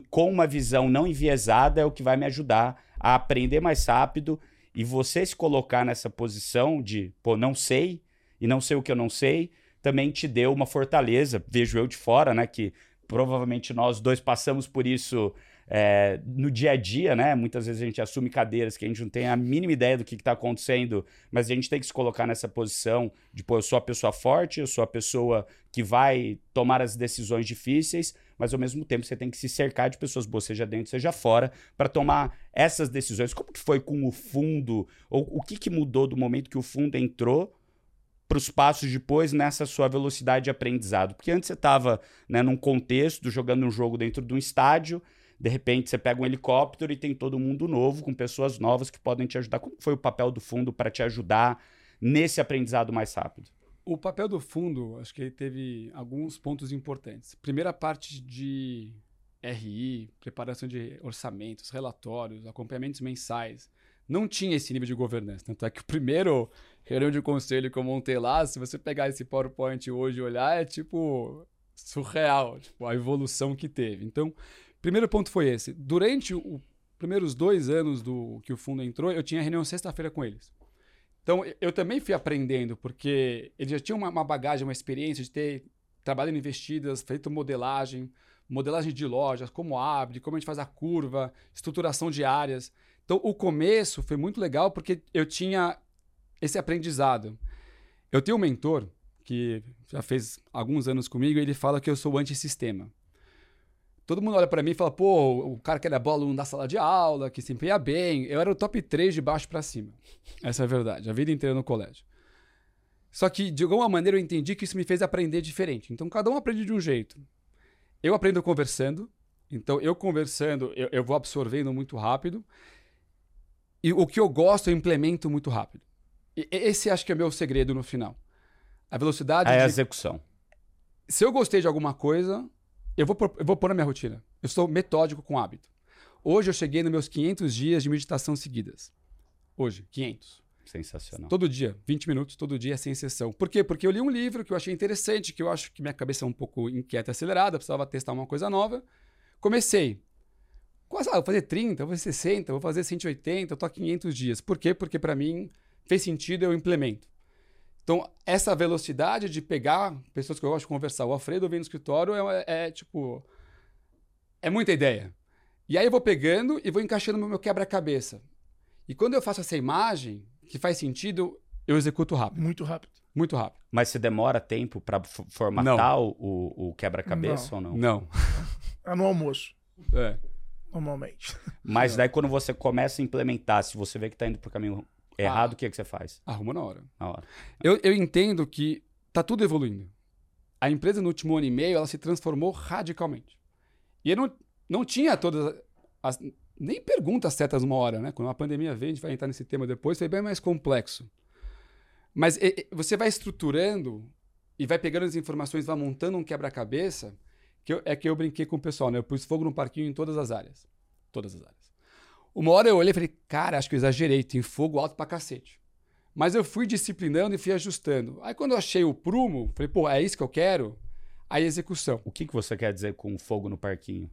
com uma visão não enviesada é o que vai me ajudar a aprender mais rápido e você se colocar nessa posição de, pô, não sei e não sei o que eu não sei, também te deu uma fortaleza. Vejo eu de fora, né, que provavelmente nós dois passamos por isso é, no dia a dia, né? Muitas vezes a gente assume cadeiras que a gente não tem a mínima ideia do que está acontecendo, mas a gente tem que se colocar nessa posição de, pô, eu sou a pessoa forte, eu sou a pessoa que vai tomar as decisões difíceis, mas ao mesmo tempo você tem que se cercar de pessoas boas, seja dentro, seja fora, para tomar essas decisões. Como que foi com o fundo? Ou o que, que mudou do momento que o fundo entrou para os passos depois nessa sua velocidade de aprendizado? Porque antes você estava né, num contexto, jogando um jogo dentro de um estádio, De repente, você pega um helicóptero e tem todo mundo novo, com pessoas novas que podem te ajudar. Como foi o papel do fundo para te ajudar nesse aprendizado mais rápido? O papel do fundo, acho que ele teve alguns pontos importantes. Primeira parte de RI, preparação de orçamentos, relatórios, acompanhamentos mensais. Não tinha esse nível de governança. Tanto é que o primeiro reunião de conselho que eu montei lá, se você pegar esse PowerPoint hoje e olhar, é tipo surreal, tipo, a evolução que teve. Então, primeiro ponto foi esse. Durante os primeiros dois anos do que o fundo entrou, eu tinha reunião sexta-feira com eles. Então, eu também fui aprendendo, porque eles já tinham uma, uma bagagem, uma experiência de ter trabalhado em investidas, feito modelagem, modelagem de lojas, como abre, como a gente faz a curva, estruturação de áreas. Então, o começo foi muito legal porque eu tinha esse aprendizado. Eu tenho um mentor que já fez alguns anos comigo e ele fala que eu sou antissistema. Todo mundo olha para mim e fala, pô, o cara que era bom aluno da sala de aula, que sempre ia bem. Eu era o top 3 de baixo para cima. Essa é a verdade, a vida inteira no colégio. Só que, de alguma maneira, eu entendi que isso me fez aprender diferente. Então, cada um aprende de um jeito. Eu aprendo conversando. Então, eu conversando, eu, eu vou absorvendo muito rápido. E o que eu gosto, eu implemento muito rápido. E esse acho que é o meu segredo no final. A velocidade. É de... a execução. Se eu gostei de alguma coisa, eu vou, pôr, eu vou pôr na minha rotina. Eu sou metódico com hábito. Hoje eu cheguei nos meus 500 dias de meditação seguidas. Hoje, 500. Sensacional. Todo dia, 20 minutos, todo dia, sem exceção. Por quê? Porque eu li um livro que eu achei interessante, que eu acho que minha cabeça é um pouco inquieta e acelerada, precisava testar uma coisa nova. Comecei. Quase, ah, vou fazer 30, vou fazer 60, vou fazer 180, eu tô há 500 dias. Por quê? Porque para mim fez sentido, eu implemento. Então, essa velocidade de pegar pessoas que eu gosto de conversar, o Alfredo vem no escritório, é, é, tipo. É muita ideia. E aí eu vou pegando e vou encaixando no meu quebra-cabeça. E quando eu faço essa imagem, que faz sentido, eu executo rápido. Muito rápido. Muito rápido. Mas se demora tempo para formatar o, o, o quebra-cabeça ou não? Não. É no almoço. É. Normalmente. Mas daí quando você começa a implementar, se você vê que tá indo pro caminho errado, o que, é que você faz? Arruma na hora. Na hora. Eu, eu entendo que tá tudo evoluindo. A empresa no último ano e meio, ela se transformou radicalmente. E eu não, não tinha todas as... Nem perguntas certas uma hora, né? Quando a pandemia veio, a gente vai entrar nesse tema depois, foi bem mais complexo. Mas e, você vai estruturando e vai pegando as informações, vai montando um quebra-cabeça, que eu, é que eu brinquei com o pessoal, né? Eu pus fogo no parquinho em todas as áreas. Todas as áreas. Uma hora eu olhei e falei, cara, acho que eu exagerei, tem fogo alto pra cacete. Mas eu fui disciplinando e fui ajustando. Aí quando eu achei o prumo, falei, pô, é isso que eu quero? Aí execução. O que, que você quer dizer com fogo no parquinho?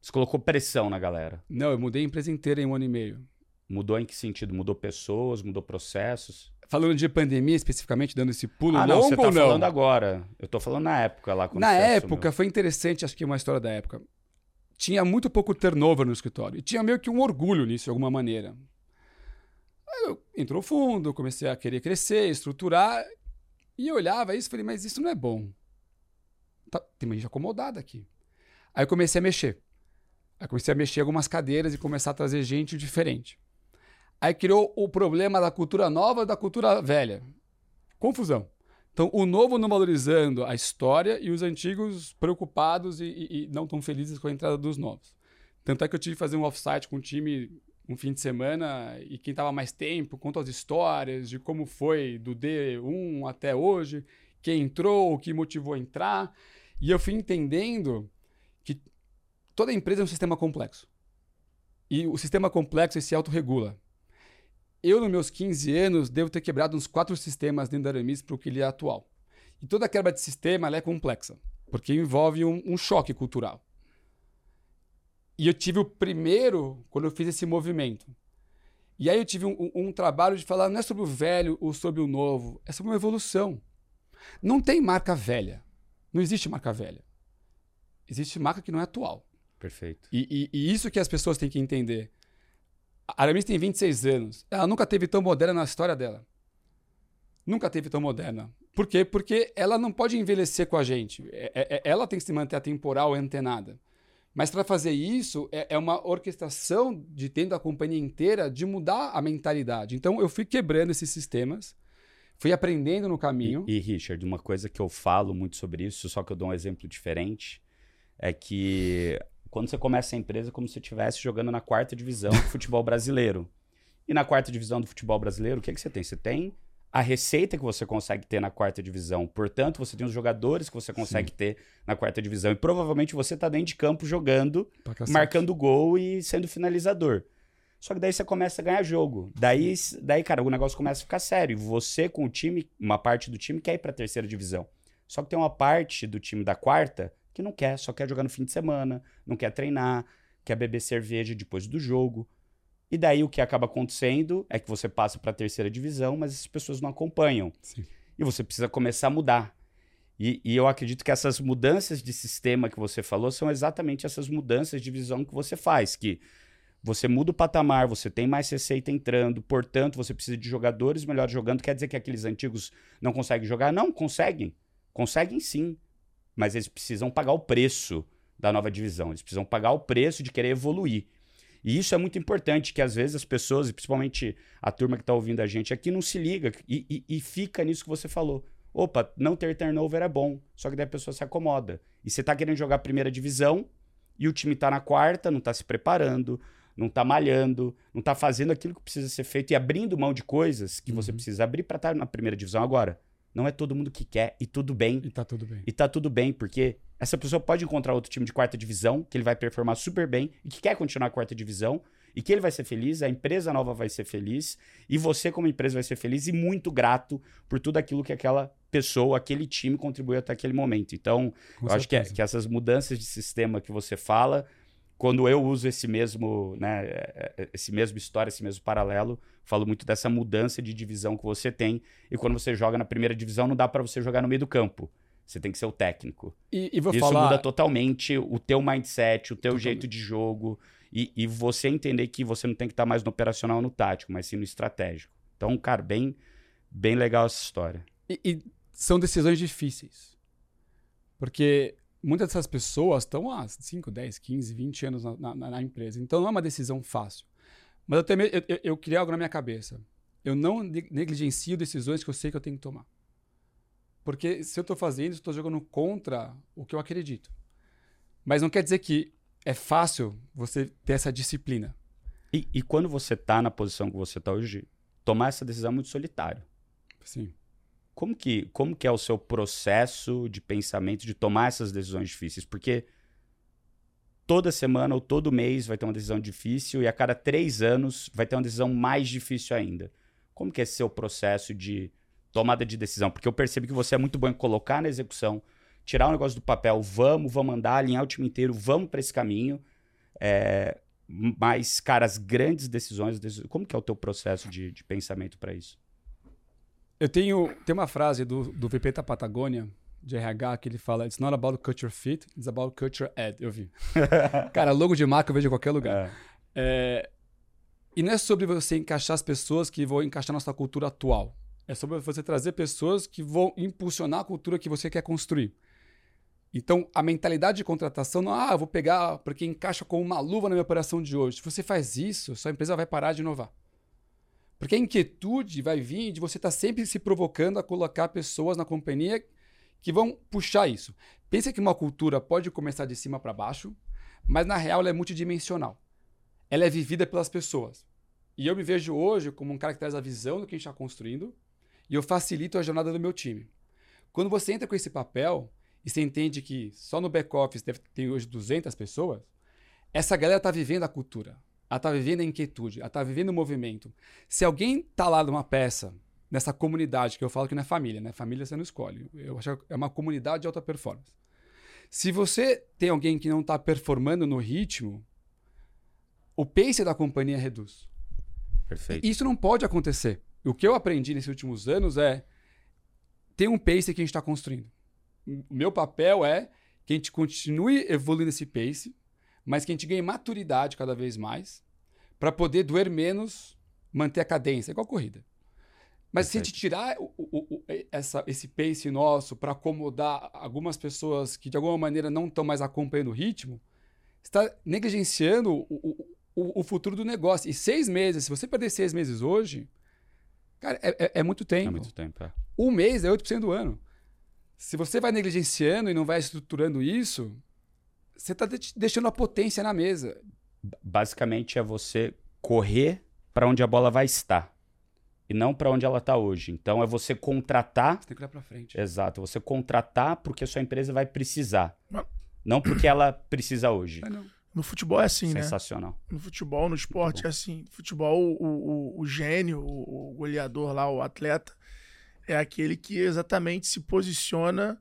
Você colocou pressão na galera. Não, eu mudei a empresa inteira em um ano e meio. Mudou em que sentido? Mudou pessoas, mudou processos? Falando de pandemia especificamente, dando esse pulo ah, não, longo você tá ou não? falando agora. Eu tô falando na época lá. Quando Na época assumiu. foi interessante, acho que uma história da época. Tinha muito pouco turnover no escritório. E tinha meio que um orgulho nisso, de alguma maneira. Aí eu entrou fundo, comecei a querer crescer, estruturar. E eu olhava isso e falei, mas isso não é bom. Tá, tem uma gente acomodada aqui. Aí eu comecei a mexer. Aí comecei a mexer algumas cadeiras e começar a trazer gente diferente. Aí criou o problema da cultura nova da cultura velha. Confusão. Então, o novo não valorizando a história e os antigos preocupados e, e- e não tão felizes com a entrada dos novos. Tanto é que eu tive que fazer um offsite com o time um fim de semana e quem estava mais tempo contou as histórias de como foi do D1 até hoje, quem entrou, o que motivou a entrar. E eu fui entendendo que toda empresa é um sistema complexo. E o sistema complexo se autorregula. Eu, nos meus 15 anos, devo ter quebrado uns quatro sistemas dentro da Aramis para o que ele é atual. E toda quebra de sistema é complexa, porque envolve um, um choque cultural. E eu tive o primeiro quando eu fiz esse movimento. E aí eu tive um, um- um trabalho de falar não é sobre o velho ou sobre o novo, é sobre uma evolução. Não tem marca velha. Não existe marca velha. Existe marca que não é atual. Perfeito. E, e- e isso que as pessoas têm que entender. A Aramis tem 26 anos. Ela nunca teve tão moderna na história dela. Nunca teve tão moderna. Por quê? Porque ela não pode envelhecer com a gente. É- é- é- ela tem que se manter atemporal e antenada. Mas para fazer isso, é, é uma orquestração de dentro da companhia inteira de mudar a mentalidade. Então eu fui quebrando esses sistemas, fui aprendendo no caminho. E, e, Richard, uma coisa que eu falo muito sobre isso, só que eu dou um exemplo diferente, é que quando você começa a empresa é como se você estivesse jogando na quarta divisão do futebol brasileiro. E na quarta divisão do futebol brasileiro, o que, é que você tem? Você tem a receita que você consegue ter na quarta divisão. Portanto, você tem os jogadores que você consegue Sim. ter na quarta divisão. E provavelmente você está dentro de campo jogando, marcando gol e sendo finalizador. Só que daí você começa a ganhar jogo. Daí, daí, cara, o negócio começa a ficar sério. Você com o time, uma parte do time quer ir para a terceira divisão. Só que tem uma parte do time da quarta que não quer, só quer jogar no fim de semana, não quer treinar, quer beber cerveja depois do jogo. E daí o que acaba acontecendo é que você passa para a terceira divisão, mas as pessoas não acompanham. Sim. E você precisa começar a mudar. E, e, eu acredito que essas mudanças de sistema que você falou são exatamente essas mudanças de visão que você faz, que você muda o patamar, você tem mais receita entrando, portanto, você precisa de jogadores melhores jogando. Quer dizer que aqueles antigos não conseguem jogar? Não, conseguem. Conseguem sim. Mas eles precisam pagar o preço da nova divisão. Eles precisam pagar o preço de querer evoluir. E isso é muito importante, que às vezes as pessoas, e principalmente a turma que está ouvindo a gente aqui, não se liga e, e, e, fica nisso que você falou. Opa, não ter turnover é bom, só que daí a pessoa se acomoda. E você está querendo jogar a primeira divisão e o time está na quarta, não está se preparando, não está malhando, não está fazendo aquilo que precisa ser feito e abrindo mão de coisas que uhum. você precisa abrir para estar tá na primeira divisão agora. Não é todo mundo que quer e tudo bem. E tá tudo bem. E tá tudo bem, porque essa pessoa pode encontrar outro time de quarta divisão, que ele vai performar super bem e que quer continuar a quarta divisão, e que ele vai ser feliz, a empresa nova vai ser feliz, e você, como empresa, vai ser feliz e muito grato por tudo aquilo que aquela pessoa, aquele time contribuiu até aquele momento. Então, Com eu certeza. acho que, é, que essas mudanças de sistema que você fala, quando eu uso esse mesmo, né, é, é, esse mesmo história, esse mesmo paralelo, falo muito dessa mudança de divisão que você tem. E quando você joga na primeira divisão, não dá para você jogar no meio do campo. Você tem que ser o técnico. E, e Isso falar... muda totalmente o teu mindset, o teu totalmente. jeito de jogo. E, e, você entender que você não tem que estar mais no operacional no tático, mas sim no estratégico. Então, cara, bem, bem legal essa história. E, e são decisões difíceis. Porque muitas dessas pessoas estão há 5, 10, 15, 20 anos na, na, na, empresa. Então não é uma decisão fácil. Mas eu, também, eu, eu, criei algo na minha cabeça. Eu não negligencio decisões que eu sei que eu tenho que tomar. Porque se eu estou fazendo, estou jogando contra o que eu acredito. Mas não quer dizer que é fácil você ter essa disciplina. E, e quando você está na posição que você está hoje, tomar essa decisão é muito solitário. Sim. Como que, como que é o seu processo de pensamento de tomar essas decisões difíceis? Porque toda semana ou todo mês vai ter uma decisão difícil e a cada três anos vai ter uma decisão mais difícil ainda. Como que é seu processo de tomada de decisão? Porque eu percebo que você é muito bom em colocar na execução, tirar o negócio do papel, vamos, vamos andar, alinhar o time inteiro, vamos para esse caminho. É, mas, cara, as grandes decisões, como que é o teu processo de, de pensamento para isso? Eu tenho, tem uma frase do, do VP da Patagônia, de RH, que ele fala: It's not about culture fit, it's about culture ad. Eu vi. Cara, logo de marca eu vejo em qualquer lugar. É. É, e não é sobre você encaixar as pessoas que vão encaixar na sua cultura atual. É sobre você trazer pessoas que vão impulsionar a cultura que você quer construir. Então, a mentalidade de contratação não, ah, eu vou pegar porque encaixa com uma luva na minha operação de hoje. Se você faz isso, sua empresa vai parar de inovar. Porque a inquietude vai vir de você estar tá sempre se provocando a colocar pessoas na companhia que vão puxar isso. Pensa que uma cultura pode começar de cima para baixo, mas na real ela é multidimensional. Ela é vivida pelas pessoas. E eu me vejo hoje como um cara que traz a visão do que a gente está construindo e eu facilito a jornada do meu time. Quando você entra com esse papel e você entende que só no back-office tem hoje 200 pessoas, essa galera está vivendo a cultura. Ela está vivendo a inquietude, ela está vivendo o movimento. Se alguém está lá numa peça, nessa comunidade, que eu falo que não é família, né? Família você não escolhe. Eu acho que é uma comunidade de alta performance. Se você tem alguém que não está performando no ritmo, o pace da companhia reduz. Perfeito. Isso não pode acontecer. O que eu aprendi nesses últimos anos é ter um pace que a gente está construindo. O meu papel é que a gente continue evoluindo esse pace, mas que a gente ganhe maturidade cada vez mais para poder doer menos, manter a cadência, igual a corrida. Mas Perfeito. se a gente tirar o, o, o, essa, esse pace nosso para acomodar algumas pessoas que de alguma maneira não estão mais acompanhando o ritmo, está negligenciando o, futuro do negócio. E seis meses, se você perder seis meses hoje, cara, é, é, é muito tempo. É muito tempo, é. Um mês é 8% do ano. Se você vai negligenciando e não vai estruturando isso, você está deixando a potência na mesa. Basicamente é você correr para onde a bola vai estar e não para onde ela está hoje. Então é você contratar. Você tem que olhar para frente. Exato, você contratar porque a sua empresa vai precisar, não porque ela precisa hoje. É, não. No futebol é assim, né? Sensacional. No futebol, no esporte é assim. No futebol, o, o, o gênio, o, o goleador lá, o atleta, é aquele que exatamente se posiciona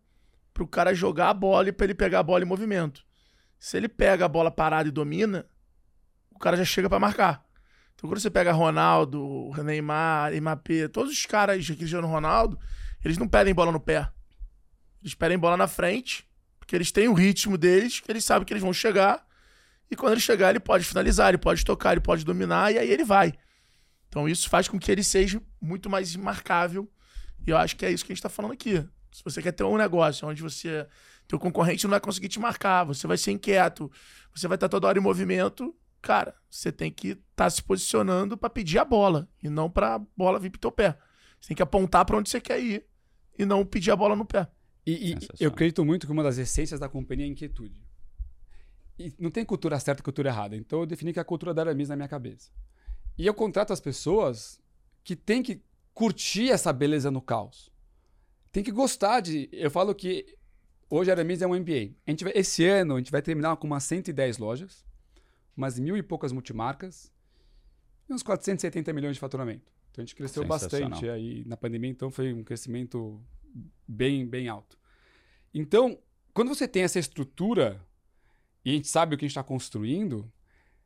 pro cara jogar a bola e pra ele pegar a bola em movimento. Se ele pega a bola parada e domina, o cara já chega para marcar. Então quando você pega Ronaldo, Neymar, Mbappé, todos os caras que jogam no Ronaldo, eles não pedem bola no pé. Eles pedem bola na frente, porque eles têm o ritmo deles, que eles sabem que eles vão chegar e quando ele chegar, ele pode finalizar, ele pode tocar, ele pode dominar, e aí ele vai. Então isso faz com que ele seja muito mais marcável. E eu acho que é isso que a gente está falando aqui. Se você quer ter um negócio onde você. Teu concorrente não vai conseguir te marcar, você vai ser inquieto, você vai estar toda hora em movimento, cara, você tem que estar tá se posicionando para pedir a bola e não para a bola vir pro teu pé. Você tem que apontar para onde você quer ir e não pedir a bola no pé. E, e eu acredito muito que uma das essências da companhia é a inquietude. E não tem cultura certa e cultura errada. Então eu defini que é a cultura da Aramis na minha cabeça. E eu contrato as pessoas que têm que curtir essa beleza no caos. Tem que gostar de. Eu falo que hoje a Aramis é um MBA. A gente vai, esse ano a gente vai terminar com umas 110 lojas, umas mil e poucas multimarcas e uns 470 milhões de faturamento. Então a gente cresceu bastante aí na pandemia, então foi um crescimento bem, bem alto. Então, quando você tem essa estrutura e a gente sabe o que a gente está construindo,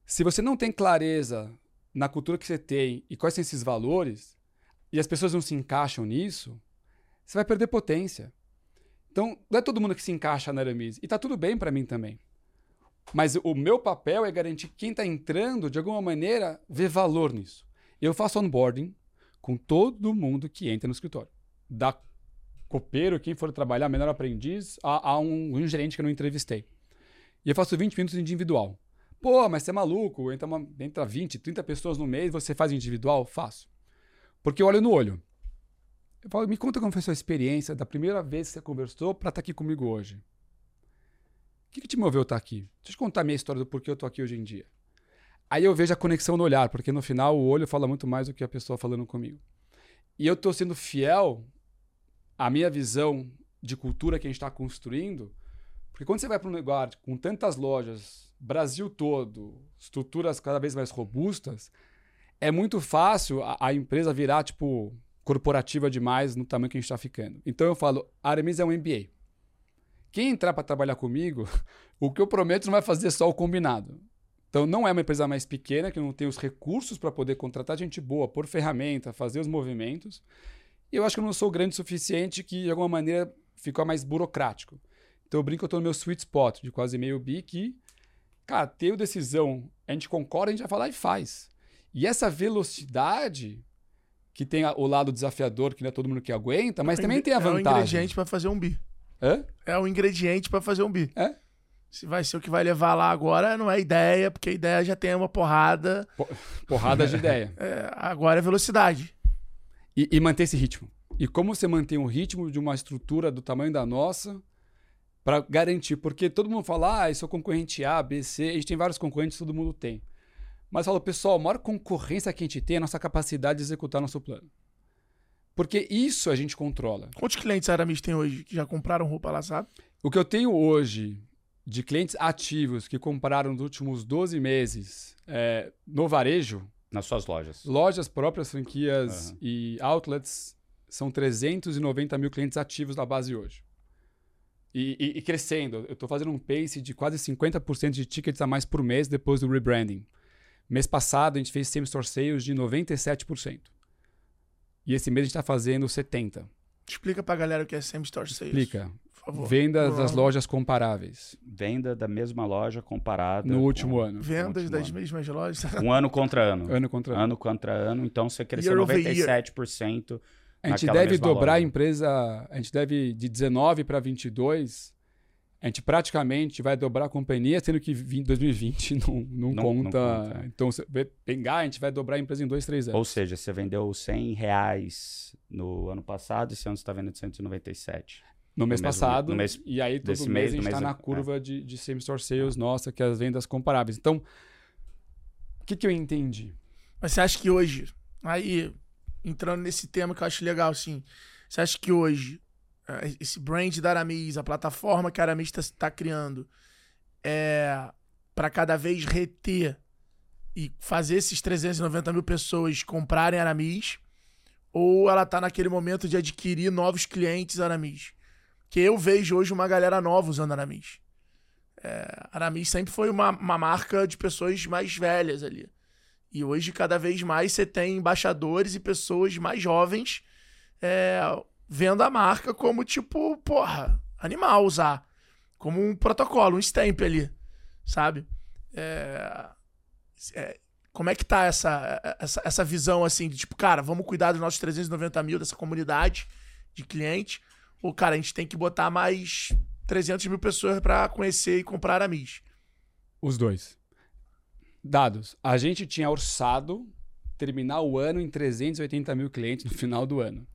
se você não tem clareza na cultura que você tem e quais são esses valores, e as pessoas não se encaixam nisso, você vai perder potência. Então, não é todo mundo que se encaixa na Aramis. E tá tudo bem para mim também. Mas o meu papel é garantir que quem está entrando, de alguma maneira, vê valor nisso. Eu faço onboarding com todo mundo que entra no escritório. Da copeiro, quem for trabalhar, menor aprendiz, a, a um, um gerente que eu não entrevistei. E eu faço 20 minutos individual. Pô, mas você é maluco, entra, uma, entra 20, 30 pessoas no mês, você faz individual? Faço. Porque eu olho no olho. Eu falo, me conta como foi a sua experiência da primeira vez que você conversou para estar tá aqui comigo hoje. Que, que te moveu estar tá aqui? Deixa eu te contar a minha história do porquê eu estou aqui hoje em dia. Aí eu vejo a conexão no olhar, porque no final o olho fala muito mais do que a pessoa falando comigo. E eu estou sendo fiel à minha visão de cultura que a gente está construindo, porque quando você vai para um negócio com tantas lojas, Brasil todo, estruturas cada vez mais robustas, é muito fácil a, a empresa virar, tipo, corporativa demais no tamanho que a gente está ficando. Então eu falo, Aramis é um MBA. Quem entrar para trabalhar comigo, o que eu prometo não vai fazer só o combinado. Então não é uma empresa mais pequena, que não tem os recursos para poder contratar gente boa, por ferramenta, fazer os movimentos. E eu acho que eu não sou grande o suficiente que, de alguma maneira, ficou mais burocrático. Então eu brinco que eu tô no meu sweet spot de quase meio bi que, cara, ter decisão, a gente concorda, a gente vai falar e faz. E essa velocidade que tem o lado desafiador que não é todo mundo que aguenta, mas também tem a vantagem. É o ingrediente para fazer um bi. Hã? É o ingrediente para fazer um bi. É? Se vai ser o que vai levar lá agora, não é ideia, porque a ideia já tem uma porrada. porrada de ideia. É, agora é velocidade. E, e manter esse ritmo. E como você mantém o ritmo de uma estrutura do tamanho da nossa, para garantir, porque todo mundo fala, ah, eu sou concorrente A, B, C, a gente tem vários concorrentes, todo mundo tem. Mas fala, pessoal, a maior concorrência que a gente tem é a nossa capacidade de executar nosso plano. Porque isso a gente controla. Quantos clientes a Aramis tem hoje que já compraram roupa lá, sabe? O que eu tenho hoje de clientes ativos que compraram nos últimos 12 meses é, no varejo. Nas suas lojas. Lojas, próprias franquias uhum. e outlets, são 390 mil clientes ativos na base hoje. E, e, e crescendo. Eu estou fazendo um pace de quase 50% de tickets a mais por mês depois do rebranding. Mês passado a gente fez same-store sales de 97%. E esse mês a gente está fazendo 70%. Explica para a galera o que é same-store sales. Explica. Vendas das lojas comparáveis. Venda da mesma loja comparada. No último ano. Vendas das ano. mesmas lojas. Um ano contra ano. Ano contra ano. Ano contra ano. Então você cresceu 97%. A gente deve dobrar loja. a empresa, a gente deve de 19 para 22, a gente praticamente vai dobrar a companhia, sendo que 2020 não, não, não, conta. não conta. Então, se pegar, a gente vai dobrar a empresa em dois, três anos. Ou seja, você vendeu 100 reais no ano passado, esse ano você está vendendo 197. no mês No mesmo- passado. no mês e aí todo mês, mês, a gente está mês- na é. curva de, de same store sales nossa, que é as vendas comparáveis. Então, o que, que eu entendi? Mas você acha que hoje, aí, entrando nesse tema que eu acho legal, assim, você acha que hoje, esse brand da Aramis, a plataforma que a Aramis está criando, é para cada vez reter e fazer esses 390 mil pessoas comprarem Aramis, ou ela tá naquele momento de adquirir novos clientes Aramis? Que eu vejo hoje uma galera nova usando Aramis. É, Aramis sempre foi uma, uma marca de pessoas mais velhas ali. E hoje, cada vez mais, você tem embaixadores e pessoas mais jovens é, vendo a marca como, tipo, porra, animal usar. Como um protocolo, um stamp ali, sabe? É, é, como é que tá essa, essa, essa visão, assim, de tipo, cara, vamos cuidar dos nossos 390 mil, dessa comunidade de cliente? Ou, cara, a gente tem que botar mais 300 mil pessoas pra conhecer e comprar a MIS? Os dois. Dados. A gente tinha orçado terminar o ano em 380 mil clientes no final do ano.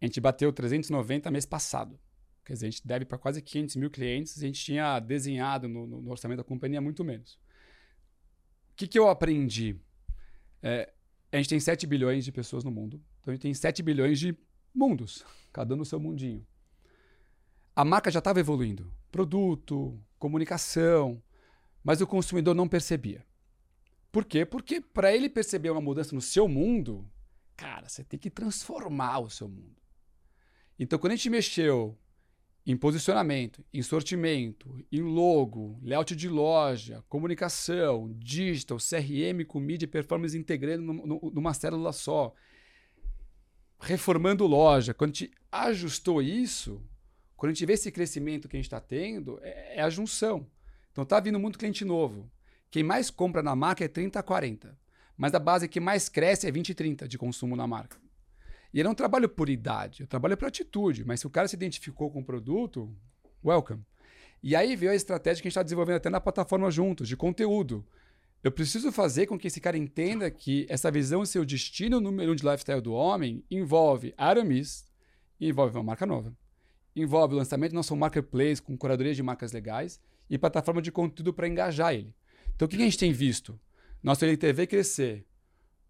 A gente bateu 390 mês passado. Quer dizer, a gente deve para quase 500 mil clientes. A gente tinha desenhado no, no- orçamento da companhia muito menos. O que, que eu aprendi? É, a gente tem 7 bilhões de pessoas no mundo. Então a gente tem 7 bilhões de mundos, cada um no seu mundinho. A marca já estava evoluindo. Produto, comunicação, mas o consumidor não percebia. Por quê? Porque para ele perceber uma mudança no seu mundo, cara, você tem que transformar o seu mundo. Então, quando a gente mexeu em posicionamento, em sortimento, em logo, layout de loja, comunicação, digital, CRM com mídia e performance integrando num- num- numa célula só, reformando loja, quando a gente ajustou isso, quando a gente vê esse crescimento que a gente está tendo, é, é a junção. Então tá vindo muito cliente novo. Quem mais compra na marca é 30 a 40. Mas a base que mais cresce é 20 e 30 de consumo na marca. E eu não trabalho por idade, eu trabalho por atitude. Mas se o cara se identificou com o produto, welcome. E aí veio a estratégia que a gente está desenvolvendo até na plataforma juntos, de conteúdo. Eu preciso fazer com que esse cara entenda que essa visão o destino número um de lifestyle do homem envolve Aramis, envolve uma marca nova, envolve o lançamento do nosso marketplace com curadoria de marcas legais e plataforma de conteúdo para engajar ele. Então, o que a gente tem visto? Nosso LTV crescer,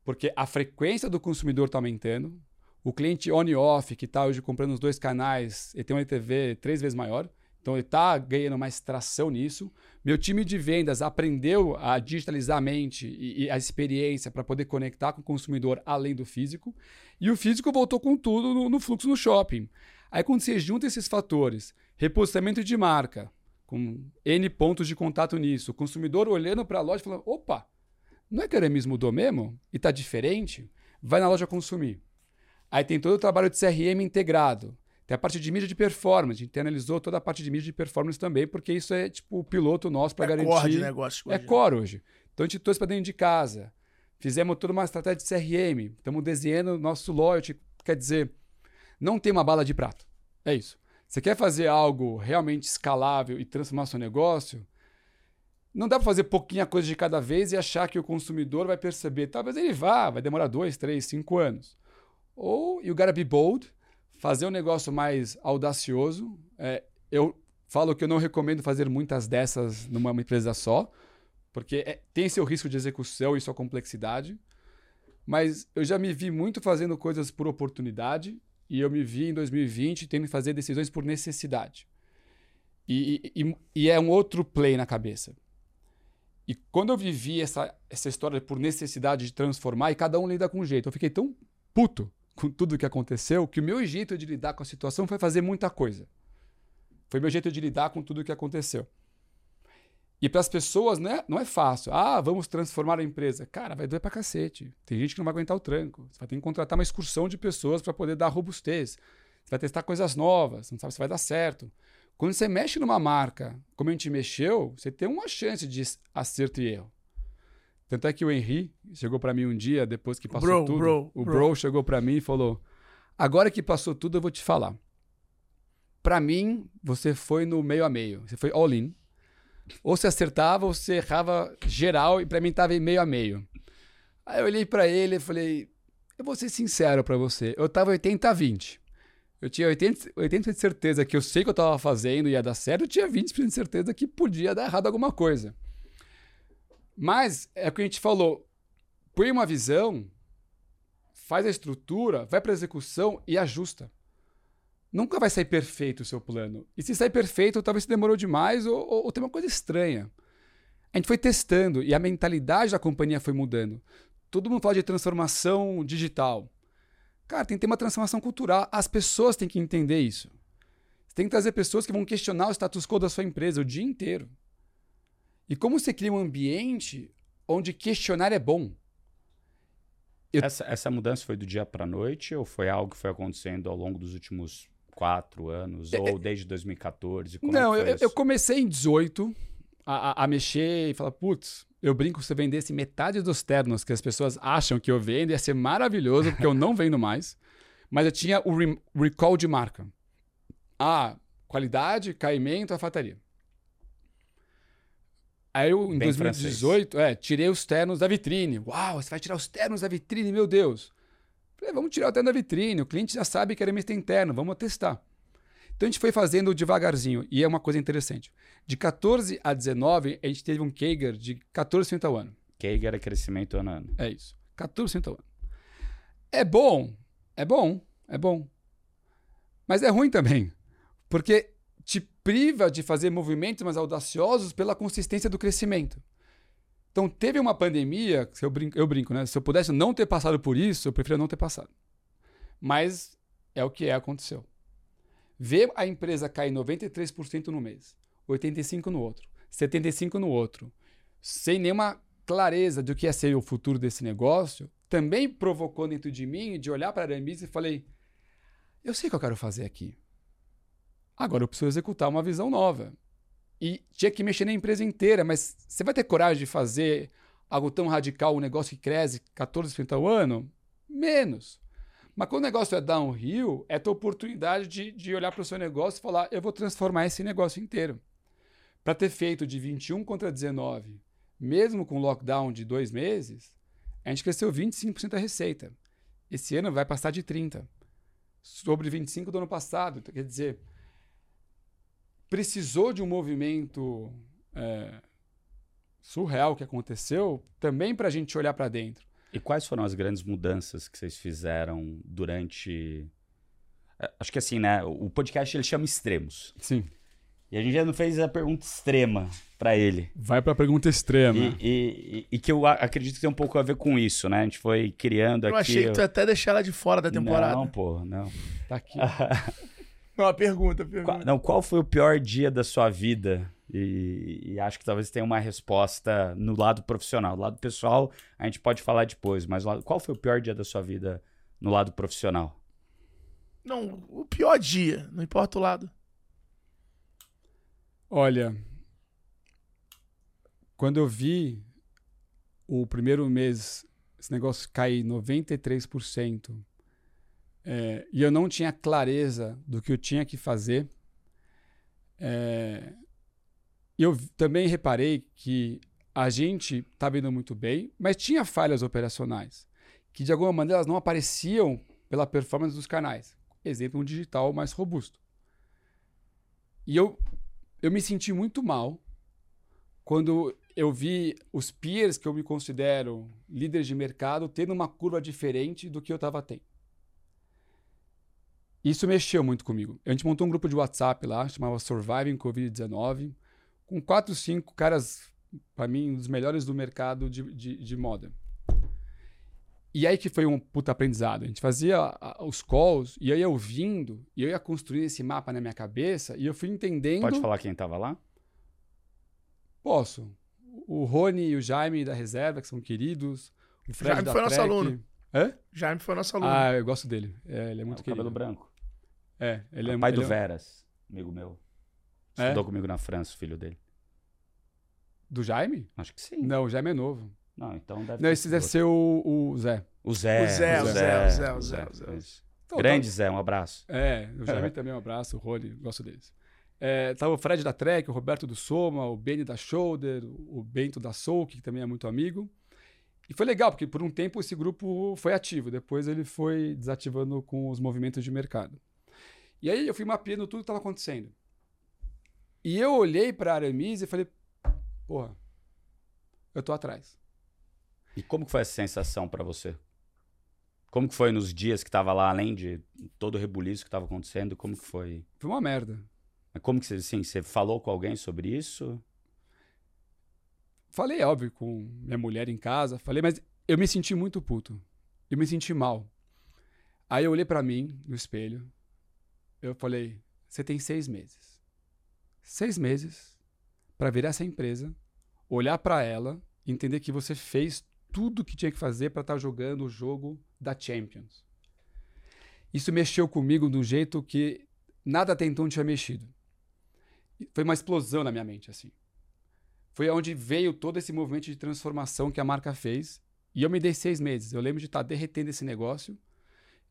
porque a frequência do consumidor está aumentando, o cliente on e off, que está hoje comprando os dois canais, ele tem um LTV três vezes maior, então ele está ganhando mais tração nisso. Meu time de vendas aprendeu a digitalizar a mente e, e a experiência para poder conectar com o consumidor além do físico. E o físico voltou com tudo no, no fluxo no shopping. Aí quando você junta esses fatores, reposicionamento de marca, com N pontos de contato nisso, o consumidor olhando para a loja e falando, opa, não é que Aramis mudou mesmo? E está diferente? Vai na loja consumir. Aí tem todo o trabalho de CRM integrado. Tem a parte de mídia de performance. A gente analisou toda a parte de mídia de performance também, porque isso é tipo o piloto nosso para É garantir. core de negócio. É hoje. core hoje. Então a gente trouxe para dentro de casa. Fizemos toda uma estratégia de CRM. Estamos desenhando o nosso loyalty. Quer dizer, não tem uma bala de prata. É isso. Você quer fazer algo realmente escalável e transformar seu negócio? Não dá para fazer pouquinha coisa de cada vez e achar que o consumidor vai perceber. Talvez ele vá, vai demorar dois, três, cinco anos. Ou you gotta be bold, fazer um negócio mais audacioso. É, eu falo que eu não recomendo fazer muitas dessas numa empresa só, porque é- tem seu risco de execução e sua complexidade. Mas eu já me vi muito fazendo coisas por oportunidade e eu me vi em 2020 tendo que fazer decisões por necessidade. E, e- e- é um outro play na cabeça. E quando eu vivi essa, essa história por necessidade de transformar, e cada um lida com um jeito, eu fiquei tão puto com tudo que aconteceu que o meu jeito de lidar com a situação foi fazer muita coisa. Foi meu jeito de lidar com tudo que aconteceu. E para as pessoas né, não é fácil. Ah, vamos transformar a empresa. Cara, vai doer pra cacete. Tem gente que não vai aguentar o tranco. Você vai ter que contratar uma excursão de pessoas para poder dar robustez. Você vai testar coisas novas, não sabe se vai dar certo. Quando você mexe numa marca, como a gente mexeu, você tem uma chance de acerto e erro. Tanto é que o Henry chegou para mim um dia, depois que passou Bro, tudo. bro, o bro. bro chegou para mim e falou: Agora que passou tudo, eu vou te falar. Para mim, você foi no meio a meio. Você foi all in. Ou você acertava, ou você errava geral, e para mim tava em meio a meio. Aí eu olhei para ele e falei: Eu vou ser sincero para você. Eu tava 80 a 20. Eu tinha 80%, 80 de certeza que eu sei que eu estava fazendo e ia dar certo, eu tinha 20% de certeza que podia dar errado alguma coisa. Mas é o que a gente falou: põe uma visão, faz a estrutura, vai para a execução e ajusta. Nunca vai sair perfeito o seu plano. E se sair perfeito, talvez se demorou demais ou, ou, ou tem uma coisa estranha. A gente foi testando e a mentalidade da companhia foi mudando. Todo mundo fala de transformação digital. Cara, tem que ter uma transformação cultural. As pessoas têm que entender isso. Você tem que trazer pessoas que vão questionar o status quo da sua empresa o dia inteiro. E como você cria um ambiente onde questionar é bom? Eu... Essa, essa mudança foi do dia para a noite ou foi algo que foi acontecendo ao longo dos últimos quatro anos é, ou é desde 2014? Como é não, é eu, eu, comecei em 18 a, a, a mexer e falar, putz, eu brinco se eu vendesse metade dos ternos que as pessoas acham que eu vendo, ia ser maravilhoso, porque eu não vendo mais. Mas eu tinha o re recall de marca. Ah, qualidade, caimento, alfataria. Aí eu, em Bem 2018, é, tirei os ternos da vitrine. Uau, você vai tirar os ternos da vitrine, meu Deus. Falei, vamos tirar o terno da vitrine. O cliente já sabe que era mês interno, vamos testar. Então a gente foi fazendo devagarzinho. E é uma coisa interessante. De 14 a 19, a gente teve um Kager de 14% ao ano. Kager é crescimento ano a ano. É isso. 14% ao ano. É bom, é bom, é bom. Mas é ruim também. Porque priva de fazer movimentos mais audaciosos pela consistência do crescimento. Então, teve uma pandemia, eu brinco, eu brinco, né? Se eu pudesse não ter passado por isso, eu preferia não ter passado. Mas é o que é, aconteceu. Ver a empresa cair 93% no mês, 85% no outro, 75% no outro, sem nenhuma clareza do que ia ser o futuro desse negócio, também provocou dentro de mim de olhar para a Aramis e falei: eu sei o que eu quero fazer aqui. Agora eu preciso executar uma visão nova. E tinha que mexer na empresa inteira, mas você vai ter coragem de fazer algo tão radical, um negócio que cresce 14% ao ano? Menos. Mas quando o negócio é downhill, é a tua oportunidade de, de olhar para o seu negócio e falar: eu vou transformar esse negócio inteiro. Para ter feito de 21 contra 19, mesmo com lockdown de dois meses, a gente cresceu 25% a receita. Esse ano vai passar de 30%. Sobre 25% do ano passado. Quer dizer, precisou de um movimento é, surreal que aconteceu também para a gente olhar para dentro. E quais foram as grandes mudanças que vocês fizeram durante. É, acho que assim, né? O podcast ele chama extremos. Sim. E a gente já não fez a pergunta extrema para ele. Vai para a pergunta extrema. E, e, e, que eu acredito que tem um pouco a ver com isso, né? A gente foi criando eu aqui. Eu achei que tu ia até deixar ela de fora da temporada. Não, pô, não. Tá aqui. Uma pergunta, pergunta. Qual, não, qual foi o pior dia da sua vida? E, e, acho que talvez tenha uma resposta no lado profissional. No lado pessoal, a gente pode falar depois, mas qual foi o pior dia da sua vida no lado profissional? Não, o pior dia, não importa o lado. Olha, quando eu vi o primeiro mês, esse negócio cair 93%, é, e eu não tinha clareza do que eu tinha que fazer. É, eu também reparei que a gente estava indo muito bem, mas tinha falhas operacionais, que de alguma maneira elas não apareciam pela performance dos canais. Exemplo, um digital mais robusto. E eu, eu me senti muito mal quando eu vi os peers que eu me considero líderes de mercado tendo uma curva diferente do que eu estava tendo. Isso mexeu muito comigo. A gente montou um grupo de WhatsApp lá, chamava Surviving Covid-19, com quatro, cinco caras, para mim, um dos melhores do mercado de, de, de, moda. E aí que foi um puta aprendizado. A gente fazia os calls, e eu ia ouvindo, e eu ia construindo esse mapa na minha cabeça, e eu fui entendendo... Pode falar quem estava lá? Posso. O Rony e o Jaime da reserva, que são queridos. O Fred Jaime da foi Trek. nosso aluno. Hã? Jaime foi nosso aluno. Ah, eu gosto dele. É, ele é muito é, querido. cabelo branco. É, ele é, é pai ele do é... Veras, amigo meu. É? Estudou comigo na França, o filho dele. Do Jaime? Acho que sim. Não, o Jaime é novo. Não, então deve Não, esse deve ser o, o Zé. O Zé. O Zé, o Zé, o Zé, o Zé. O Zé. Então, Grande Zé, um abraço. É, o Jaime também um abraço, o Rony, gosto deles. É, tava o Fred da Trek, o Roberto do Soma, o Benny da Shoulder, o Bento da Soul, que também é muito amigo. E foi legal, porque por um tempo esse grupo foi ativo, depois ele foi desativando com os movimentos de mercado. E aí eu fui mapeando tudo que estava acontecendo. E eu olhei para Aramis e falei, porra, eu tô atrás. E como que foi essa sensação para você? Como que foi nos dias que tava lá, além de todo o rebuliço que tava acontecendo, como que foi? Foi uma merda. Mas como que você, assim, você falou com alguém sobre isso? Falei, óbvio, com minha mulher em casa, falei, mas eu me senti muito puto. Eu me senti mal. Aí eu olhei para mim no espelho, eu falei, você tem seis meses. Seis meses para virar essa empresa, olhar para ela, entender que você fez tudo que tinha que fazer para estar tá jogando o jogo da Champions. Isso mexeu comigo de um jeito que nada até então tinha mexido. Foi uma explosão na minha mente, assim. Foi onde veio todo esse movimento de transformação que a marca fez. E eu me dei seis meses. Eu lembro de estar tá derretendo esse negócio.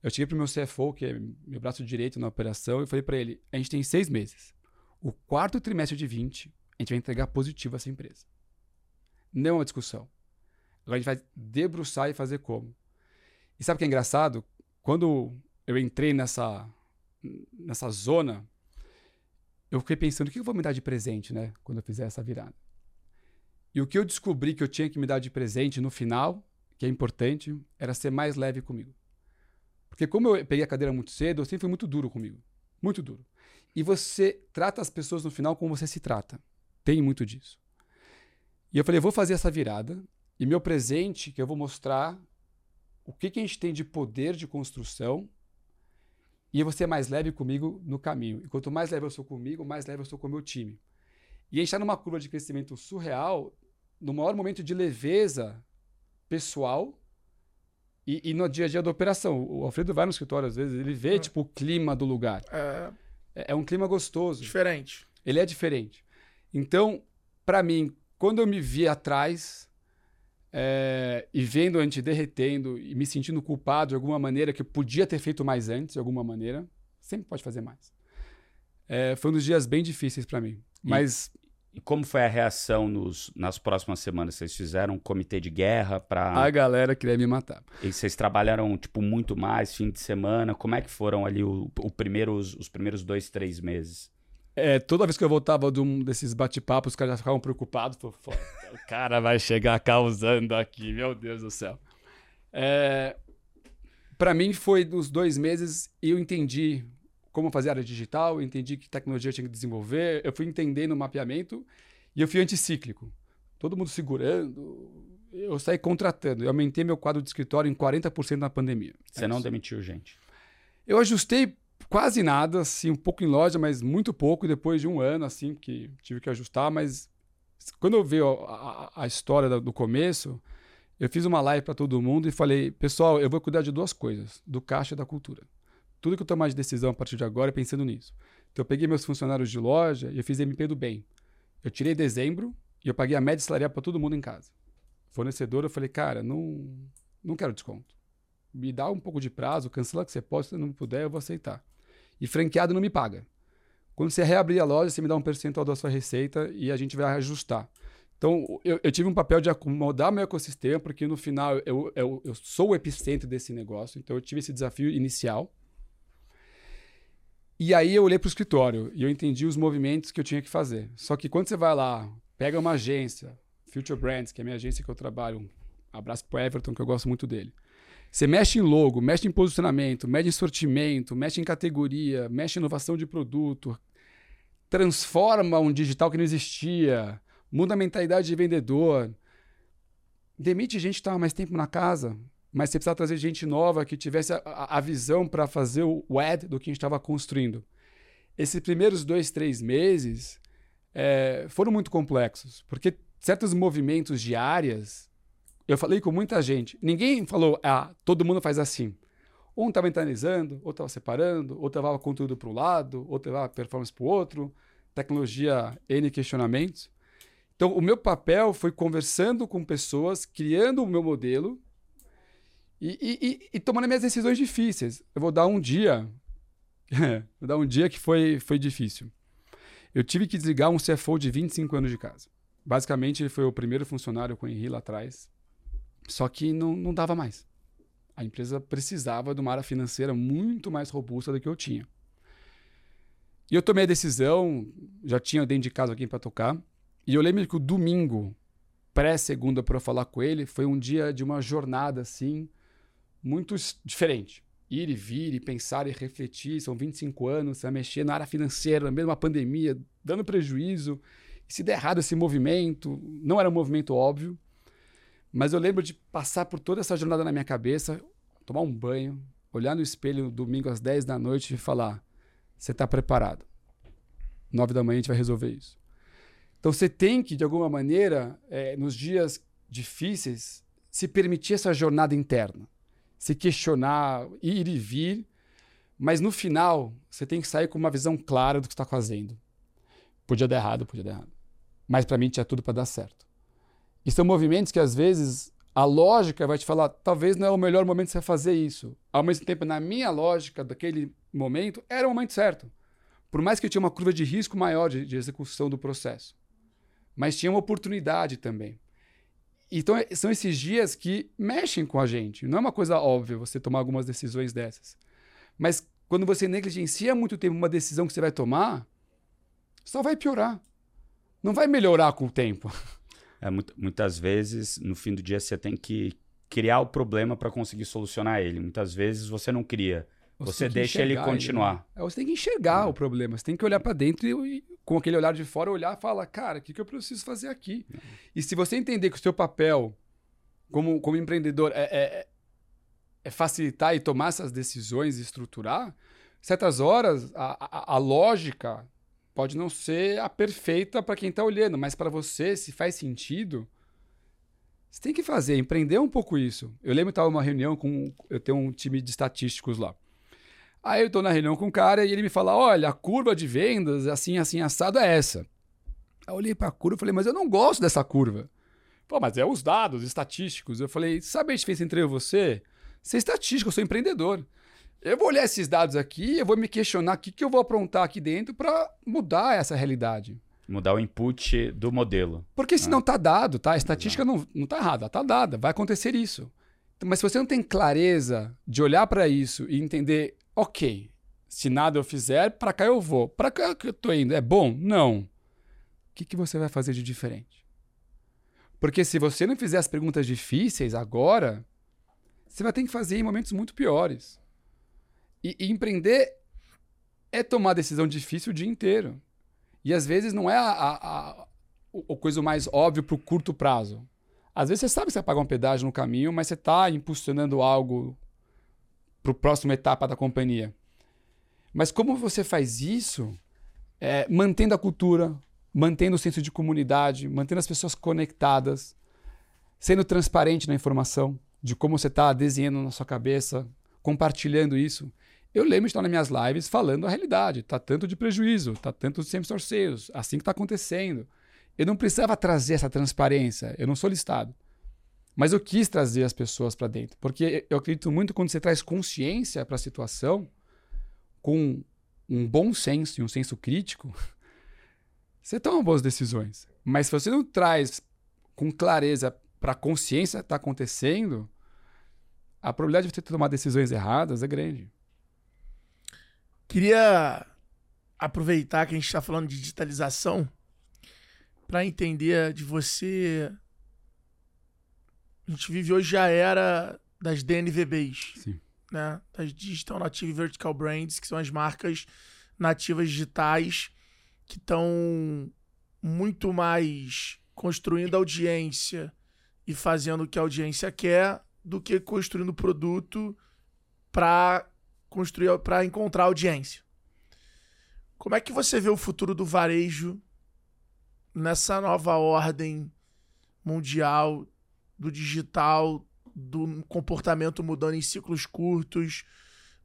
Eu cheguei para o meu CFO, que é meu braço direito na operação, e falei para ele: a gente tem seis meses. O quarto trimestre de 20, a gente vai entregar positivo essa empresa. Não é uma discussão. Agora a gente vai debruçar e fazer como. E sabe o que é engraçado? Quando eu entrei nessa, nessa zona, eu fiquei pensando o que eu vou me dar de presente, né? Quando eu fizer essa virada. E o que eu descobri que eu tinha que me dar de presente no final, que é importante, era ser mais leve comigo. Porque como eu peguei a cadeira muito cedo, eu sempre fui muito duro comigo. Muito duro. E você trata as pessoas no final como você se trata. Tem muito disso. E eu falei, eu vou fazer essa virada e meu presente, que eu vou mostrar o que, que a gente tem de poder de construção e vou ser mais leve comigo no caminho. E quanto mais leve eu sou comigo, mais leve eu sou com o meu time. E a gente está numa curva de crescimento surreal, no maior momento de leveza pessoal e, e, no dia a dia da operação. O Alfredo vai no escritório às vezes, ele vê, é. tipo, o clima do lugar. É... é, é um clima gostoso. Diferente. Ele é diferente. Então, para mim, quando eu me vi atrás é, e vendo a gente derretendo e me sentindo culpado de alguma maneira, que eu podia ter feito mais antes, de alguma maneira, sempre pode fazer mais. É, foi um dos dias bem difíceis para mim. Mas. E como foi a reação nos, nas próximas semanas? Vocês fizeram um comitê de guerra para. A galera queria me matar. E vocês trabalharam, tipo, muito mais, fim de semana? Como é que foram ali o, o primeiro, os, os primeiros dois, três meses? É, toda vez que eu voltava de um desses bate-papos, os caras já ficavam preocupados. o cara vai chegar causando aqui, meu Deus do céu. É, para mim foi dos dois meses e eu entendi como fazer área digital, entendi que tecnologia eu tinha que desenvolver, eu fui entendendo o mapeamento e eu fui anticíclico. Todo mundo segurando, eu saí contratando. Eu aumentei meu quadro de escritório em 40% na pandemia. Você é não demitiu gente? Eu ajustei quase nada, assim, um pouco em loja, mas muito pouco, depois de um ano, assim, que tive que ajustar, mas quando eu vi a, a, a história do começo, eu fiz uma live para todo mundo e falei, pessoal, eu vou cuidar de duas coisas, do caixa e da cultura. Tudo que eu tomar de decisão a partir de agora é pensando nisso. Então eu peguei meus funcionários de loja e eu fiz MP do bem. Eu tirei dezembro e eu paguei a média salarial para todo mundo em casa. Fornecedor, eu falei, cara, não, não quero desconto. Me dá um pouco de prazo, cancela o que você pode, se não puder, eu vou aceitar. E franqueado não me paga. Quando você reabrir a loja, você me dá um percentual da sua receita e a gente vai ajustar. Então, eu, eu tive um papel de acomodar meu ecossistema, porque no final eu, eu, eu sou o epicentro desse negócio. Então, eu tive esse desafio inicial. E aí eu olhei para o escritório e eu entendi os movimentos que eu tinha que fazer. Só que quando você vai lá, pega uma agência, Future Brands, que é a minha agência que eu trabalho, um abraço para Everton, que eu gosto muito dele. Você mexe em logo, mexe em posicionamento, mexe em sortimento, mexe em categoria, mexe em inovação de produto, transforma um digital que não existia, muda a mentalidade de vendedor, demite gente que estava mais tempo na casa, mas você precisava trazer gente nova que tivesse a, a visão para fazer o ad do que a gente estava construindo. Esses primeiros dois, três meses é, foram muito complexos, porque certos movimentos de áreas eu falei com muita gente. Ninguém falou, ah, todo mundo faz assim. Um estava internalizando, outro estava separando, outro levava conteúdo para um lado, outro levava performance para o outro, tecnologia, N questionamentos. Então, o meu papel foi conversando com pessoas, criando o meu modelo e, e, e, tomando minhas decisões difíceis. Eu vou dar um dia, vou dar um dia que foi, foi difícil. Eu tive que desligar um CFO de 25 anos de casa. Basicamente, ele foi o primeiro funcionário com o Henri lá atrás. Só que não, não dava mais. A empresa precisava de uma área financeira muito mais robusta do que eu tinha. E eu tomei a decisão, já tinha dentro de casa alguém para tocar. E eu lembro que o domingo, pré-segunda, para eu falar com ele, foi um dia de uma jornada assim, muito diferente. Ir e vir, e pensar e refletir. São 25 anos, você vai mexer na área financeira, na mesma pandemia, dando prejuízo. E se der errado esse movimento, não era um movimento óbvio, mas eu lembro de passar por toda essa jornada na minha cabeça, tomar um banho, olhar no espelho domingo às 10 da noite e falar: você está preparado. 9 da manhã a gente vai resolver isso. Então você tem que, de alguma maneira, é, nos dias difíceis, se permitir essa jornada interna. Se questionar, ir e vir, mas no final você tem que sair com uma visão clara do que está fazendo. Podia dar errado, podia dar errado. Mas para mim tinha tudo para dar certo. E são movimentos que às vezes a lógica vai te falar, talvez não é o melhor momento você fazer isso. Ao mesmo tempo, na minha lógica daquele momento, era o momento certo. Por mais que eu tinha uma curva de risco maior de, de execução do processo. Mas tinha uma oportunidade também. Então, é, são esses dias que mexem com a gente. Não é uma coisa óbvia você tomar algumas decisões dessas. Mas quando você negligencia muito tempo uma decisão que você vai tomar, só vai piorar. Não vai melhorar com o tempo. É, muitas vezes, no fim do dia, você tem que criar o problema para conseguir solucionar ele. Muitas vezes você não cria. Você, você deixa ele continuar. Ele, né? é, você tem que enxergar o problema. Você tem que olhar para dentro e, com aquele olhar de fora, olhar e falar, cara, o que, que eu preciso fazer aqui? E se você entender que o seu papel como, como empreendedor é, é, é facilitar e tomar essas decisões e estruturar, certas horas a, a, a lógica pode não ser a perfeita para quem está olhando, mas para você, se faz sentido, você tem que fazer, empreender um pouco isso. Eu lembro que estava numa reunião com. Eu tenho um time de estatísticos lá. Aí eu estou na reunião com um cara e ele me fala: olha, a curva de vendas, assim, assim, assado é essa. Aí eu olhei para a curva e falei: mas eu não gosto dessa curva. Pô, mas é os dados estatísticos. Eu falei: sabe a diferença entre eu e você? Você é estatístico, eu sou empreendedor. Eu vou olhar esses dados aqui, eu vou me questionar o que, que eu vou aprontar aqui dentro para mudar essa realidade. Mudar o input do modelo. Porque se ah. não está dado, tá? A estatística não, não tá errada, está dada, vai acontecer isso. Mas se você não tem clareza de olhar para isso e entender, ok, se nada eu fizer, para cá eu vou. Para cá que eu estou indo, é bom? Não. O que, que você vai fazer de diferente? Porque se você não fizer as perguntas difíceis agora, você vai ter que fazer em momentos muito piores. E, e, empreender é tomar decisão difícil o dia inteiro. E às vezes não é a, a, a, a coisa mais óbvia para o curto prazo. Às vezes você sabe que você vai pagar um pedágio no caminho, mas você está impulsionando algo para a próxima etapa da companhia. Mas como você faz isso, é, mantendo a cultura, mantendo o senso de comunidade, mantendo as pessoas conectadas, sendo transparente na informação de como você está desenhando na sua cabeça, compartilhando isso. Eu lembro de estar nas minhas lives falando a realidade. Tá tanto de prejuízo, tá tanto de sempre sales, assim que está acontecendo. Eu não precisava trazer essa transparência, eu não sou listado. Mas eu quis trazer as pessoas para dentro, porque eu acredito muito quando você traz consciência para a situação, com um bom senso e um senso crítico, você toma boas decisões. Mas se você não traz com clareza para a consciência que está acontecendo, a probabilidade de você tomar decisões erradas é grande. Queria aproveitar que a gente está falando de digitalização para entender de você. A gente vive hoje a era das DNVBs, Sim. né? Das Digital Native Vertical Brands, que são as marcas nativas digitais que estão muito mais construindo audiência e fazendo o que a audiência quer do que construindo produto para construir para encontrar audiência. Como é que você vê o futuro do varejo nessa nova ordem mundial do digital, do comportamento mudando em ciclos curtos,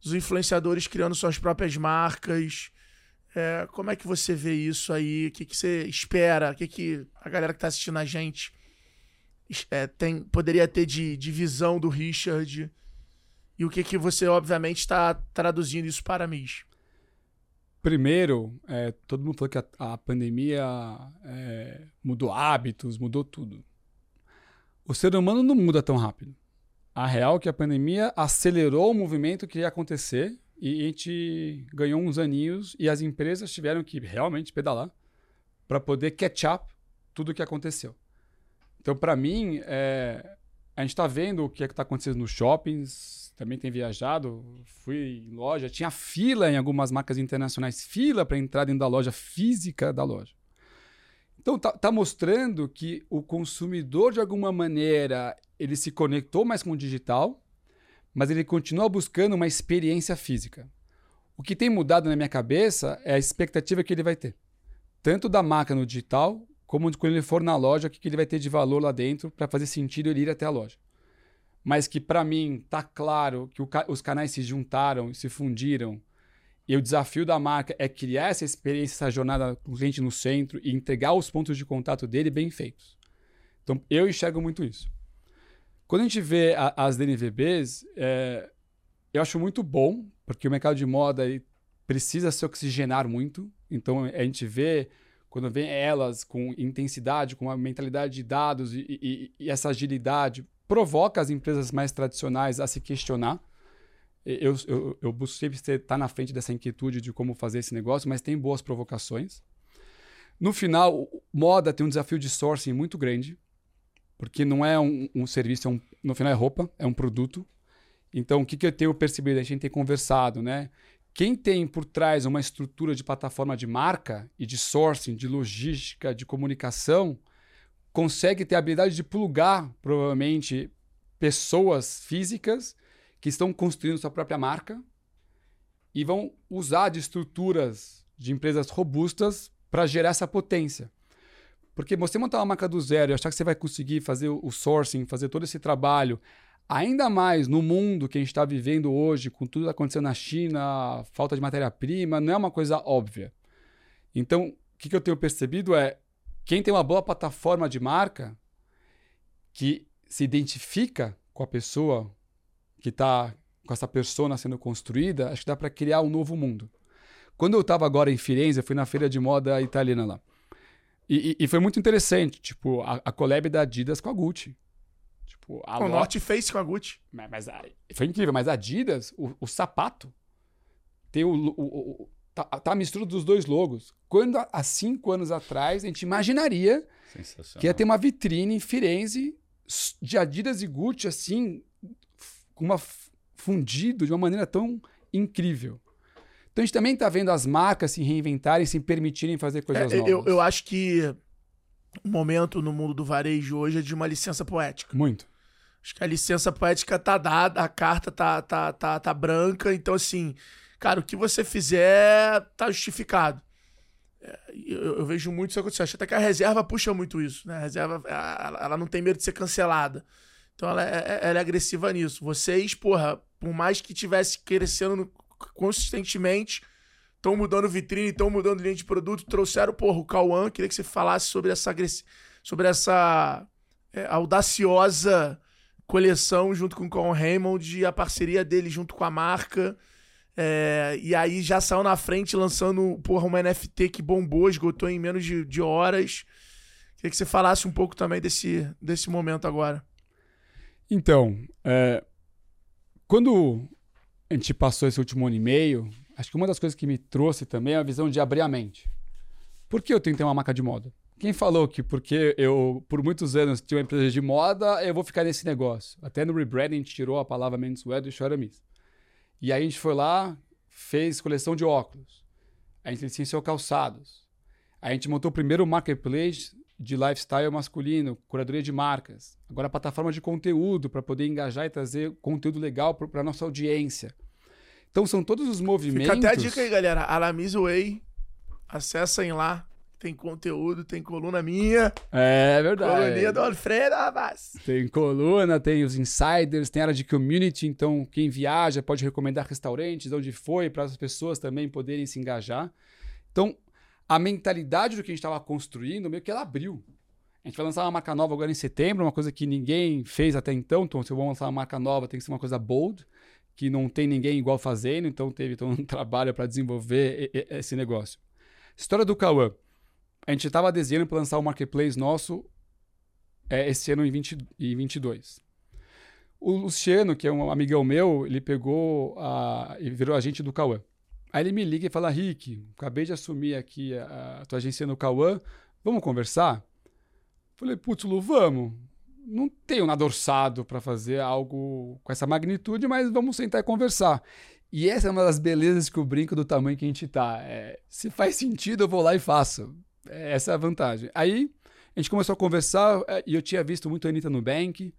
os influenciadores criando suas próprias marcas? É, como é que você vê isso aí? O que, que você espera? O que, que a galera que está assistindo a gente é, tem, poderia ter de, de visão do Richard? e o que, que você, obviamente, está traduzindo isso para mim? Primeiro, é, todo mundo falou que a, a pandemia é, mudou hábitos, mudou tudo. O ser humano não muda tão rápido. A real é que a pandemia acelerou o movimento que ia acontecer e a gente ganhou uns aninhos e as empresas tiveram que realmente pedalar para poder catch up tudo o que aconteceu. Então, para mim, é, a gente está vendo o que é está acontecendo nos shoppings, também tem viajado, fui em loja, tinha fila em algumas marcas internacionais, fila para entrar dentro da loja física da loja. Então tá, tá, mostrando que o consumidor de alguma maneira ele se conectou mais com o digital, mas ele continua buscando uma experiência física. O que tem mudado na minha cabeça é a expectativa que ele vai ter, tanto da marca no digital como quando ele for na loja, o que ele vai ter de valor lá dentro para fazer sentido ele ir até a loja. Mas que para mim tá claro que ca os canais se juntaram, se fundiram e o desafio da marca é criar essa experiência, essa jornada com o cliente no centro e entregar os pontos de contato dele bem feitos. Então, eu enxergo muito isso. Quando a gente vê a, as DNVBs, é, eu acho muito bom, porque o mercado de moda precisa se oxigenar muito. Então, a gente vê, quando vem elas com intensidade, com uma mentalidade de dados e, e, e essa agilidade, provoca as empresas mais tradicionais a se questionar eu, eu, eu busco sempre estar tá na frente dessa inquietude de como fazer esse negócio, mas tem boas provocações. No final, moda tem um desafio de sourcing muito grande, porque não é um, um serviço, é um, no final é roupa, é um produto. Então, o que, que eu tenho percebido? A gente tem conversado, né? Quem tem por trás uma estrutura de plataforma de marca e de sourcing, de logística, de comunicação, consegue ter a habilidade de plugar, provavelmente, pessoas físicas que estão construindo sua própria marca e vão usar de estruturas de empresas robustas para gerar essa potência. Porque você montar uma marca do zero e achar que você vai conseguir fazer o sourcing, fazer todo esse trabalho, ainda mais no mundo que a gente está vivendo hoje, com tudo acontecendo na China, falta de matéria-prima, não é uma coisa óbvia. Então, o que, eu tenho percebido é quem tem uma boa plataforma de marca que se identifica com a pessoa, que está com essa persona sendo construída, acho que dá para criar um novo mundo. Quando eu estava agora em Firenze, eu fui na feira de moda italiana lá. E, e, e foi muito interessante, tipo, a, a collab da Adidas com a Gucci. Tipo, a o. Norte fez com a Gucci. Mas, mas a... foi incrível, mas a Adidas, o, o sapato, tem o, o, o tá, tá, a mistura dos dois logos. Quando há cinco anos atrás a gente imaginaria que ia ter uma vitrine em Firenze de Adidas e Gucci assim uma fundido de uma maneira tão incrível. Então a gente também está vendo as marcas se reinventarem, se permitirem fazer coisas é, novas. Eu, eu acho que o momento no mundo do varejo hoje é de uma licença poética. Muito. Acho que a licença poética tá dada, a carta tá, tá, tá, tá branca, então assim, cara, o que você fizer tá justificado. É, eu, eu, vejo muito isso acontecer. Acho até que a reserva puxa muito isso, né? A reserva, ela, ela não tem medo de ser cancelada. Então ela é, é, ela é agressiva nisso. Vocês, porra, por mais que tivesse crescendo consistentemente, estão mudando vitrine, estão mudando linha de produto, trouxeram, porra, o Cauã, queria que você falasse sobre essa sobre essa é, audaciosa coleção junto com o Con Raymond e a parceria dele junto com a marca. É, e aí já saiu na frente lançando porra, uma NFT que bombou, esgotou em menos de, de horas. Queria que você falasse um pouco também desse, desse momento agora. Então, é, quando a gente passou esse último ano e meio, acho que uma das coisas que me trouxe também é a visão de abrir a mente. Por que eu tenho que ter uma marca de moda? Quem falou que porque eu, por muitos anos, tinha uma empresa de moda, eu vou ficar nesse negócio? Até no rebranding a gente tirou a palavra menswear do Choramis. E aí a gente foi lá, fez coleção de óculos. A gente licenciou calçados. A gente montou o primeiro marketplace de lifestyle masculino, curadoria de marcas. Agora a plataforma de conteúdo para poder engajar e trazer conteúdo legal para a nossa audiência. Então são todos os movimentos. Fica até a dica aí, galera. Alamis Way. Acessem lá. Tem conteúdo, tem coluna minha. É verdade. Coluninha do Alfredo Abbas. Tem coluna, tem os insiders, tem área de community. Então, quem viaja pode recomendar restaurantes, onde foi, para as pessoas também poderem se engajar. Então, a mentalidade do que a gente estava construindo, meio que ela abriu. A gente vai lançar uma marca nova agora em setembro, uma coisa que ninguém fez até então. Então, se eu vou lançar uma marca nova, tem que ser uma coisa bold, que não tem ninguém igual fazendo. Então, teve então, um trabalho para desenvolver esse negócio. História do Cauã. A gente estava desenhando para lançar o um marketplace nosso é, esse ano em 2022. O Luciano, que é um amigão meu, ele pegou a, e virou agente do Cauã. Aí ele me liga e fala: Rick, acabei de assumir aqui a, a tua agência no Cauã, vamos conversar? Falei, putz, Lu, vamos. Não tenho nada orçado para fazer algo com essa magnitude, mas vamos sentar e conversar. E essa é uma das belezas que eu brinco do tamanho que a gente tá. É, se faz sentido, eu vou lá e faço. É, essa é a vantagem. Aí a gente começou a conversar é, e eu tinha visto muito a Anitta no Bank.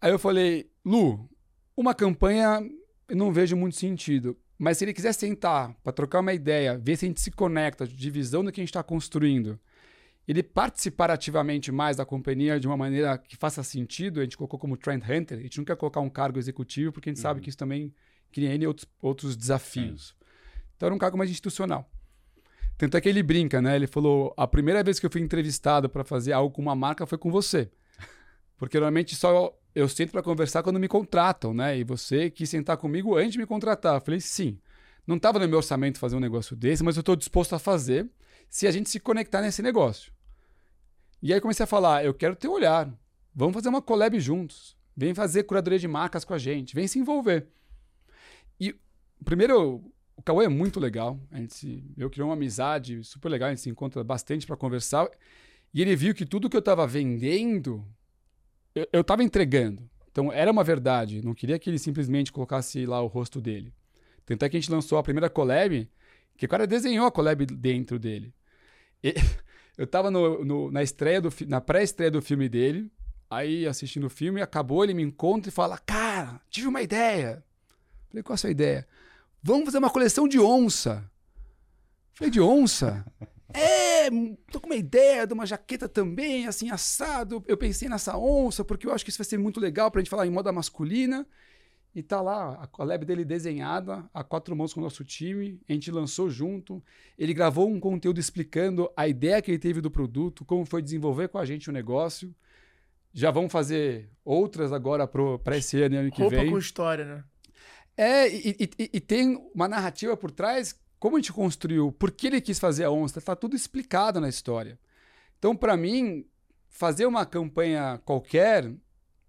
Aí eu falei, Lu, uma campanha eu não vejo muito sentido. Mas se ele quiser sentar para trocar uma ideia, ver se a gente se conecta, de visão do que a gente está construindo, ele participar ativamente mais da companhia de uma maneira que faça sentido, a gente colocou como trend hunter, a gente não quer colocar um cargo executivo, porque a gente uhum. sabe que isso também cria N outros, outros desafios. Então era um cargo mais institucional. Tanto é que ele brinca, né? Ele falou: a primeira vez que eu fui entrevistado para fazer algo com uma marca foi com você. Porque normalmente só eu sento para conversar quando me contratam, né? E você quis sentar comigo antes de me contratar. Eu falei, sim. Não estava no meu orçamento fazer um negócio desse, mas eu estou disposto a fazer se a gente se conectar nesse negócio. E aí comecei a falar, eu quero teu olhar. Vamos fazer uma collab juntos. Vem fazer curadoria de marcas com a gente. Vem se envolver. E primeiro, o Cauê é muito legal. A gente se, eu criei uma amizade super legal. A gente se encontra bastante para conversar. E ele viu que tudo que eu estava vendendo eu estava entregando. Então era uma verdade. Não queria que ele simplesmente colocasse lá o rosto dele. Tanto é que a gente lançou a primeira collab, que o cara desenhou a collab dentro dele. E, eu estava no, no, na estreia do na pré-estreia do filme dele, aí assistindo o filme, acabou, ele me encontra e fala: Cara, tive uma ideia. Falei, qual a sua ideia? Vamos fazer uma coleção de onça. Falei, de onça? É, tô com uma ideia de uma jaqueta também, assim, assado. Eu pensei nessa onça, porque eu acho que isso vai ser muito legal pra gente falar em moda masculina. E tá lá a collab dele desenhada, a quatro mãos com o nosso time. A gente lançou junto. Ele gravou um conteúdo explicando a ideia que ele teve do produto, como foi desenvolver com a gente o negócio. Já vamos fazer outras agora para esse ano e ano que Roupa vem. Roupa com história, né? É, e, e, e, tem uma narrativa por trás como a gente construiu, por que ele quis fazer a onça, está tudo explicado na história. Então, para mim, fazer uma campanha qualquer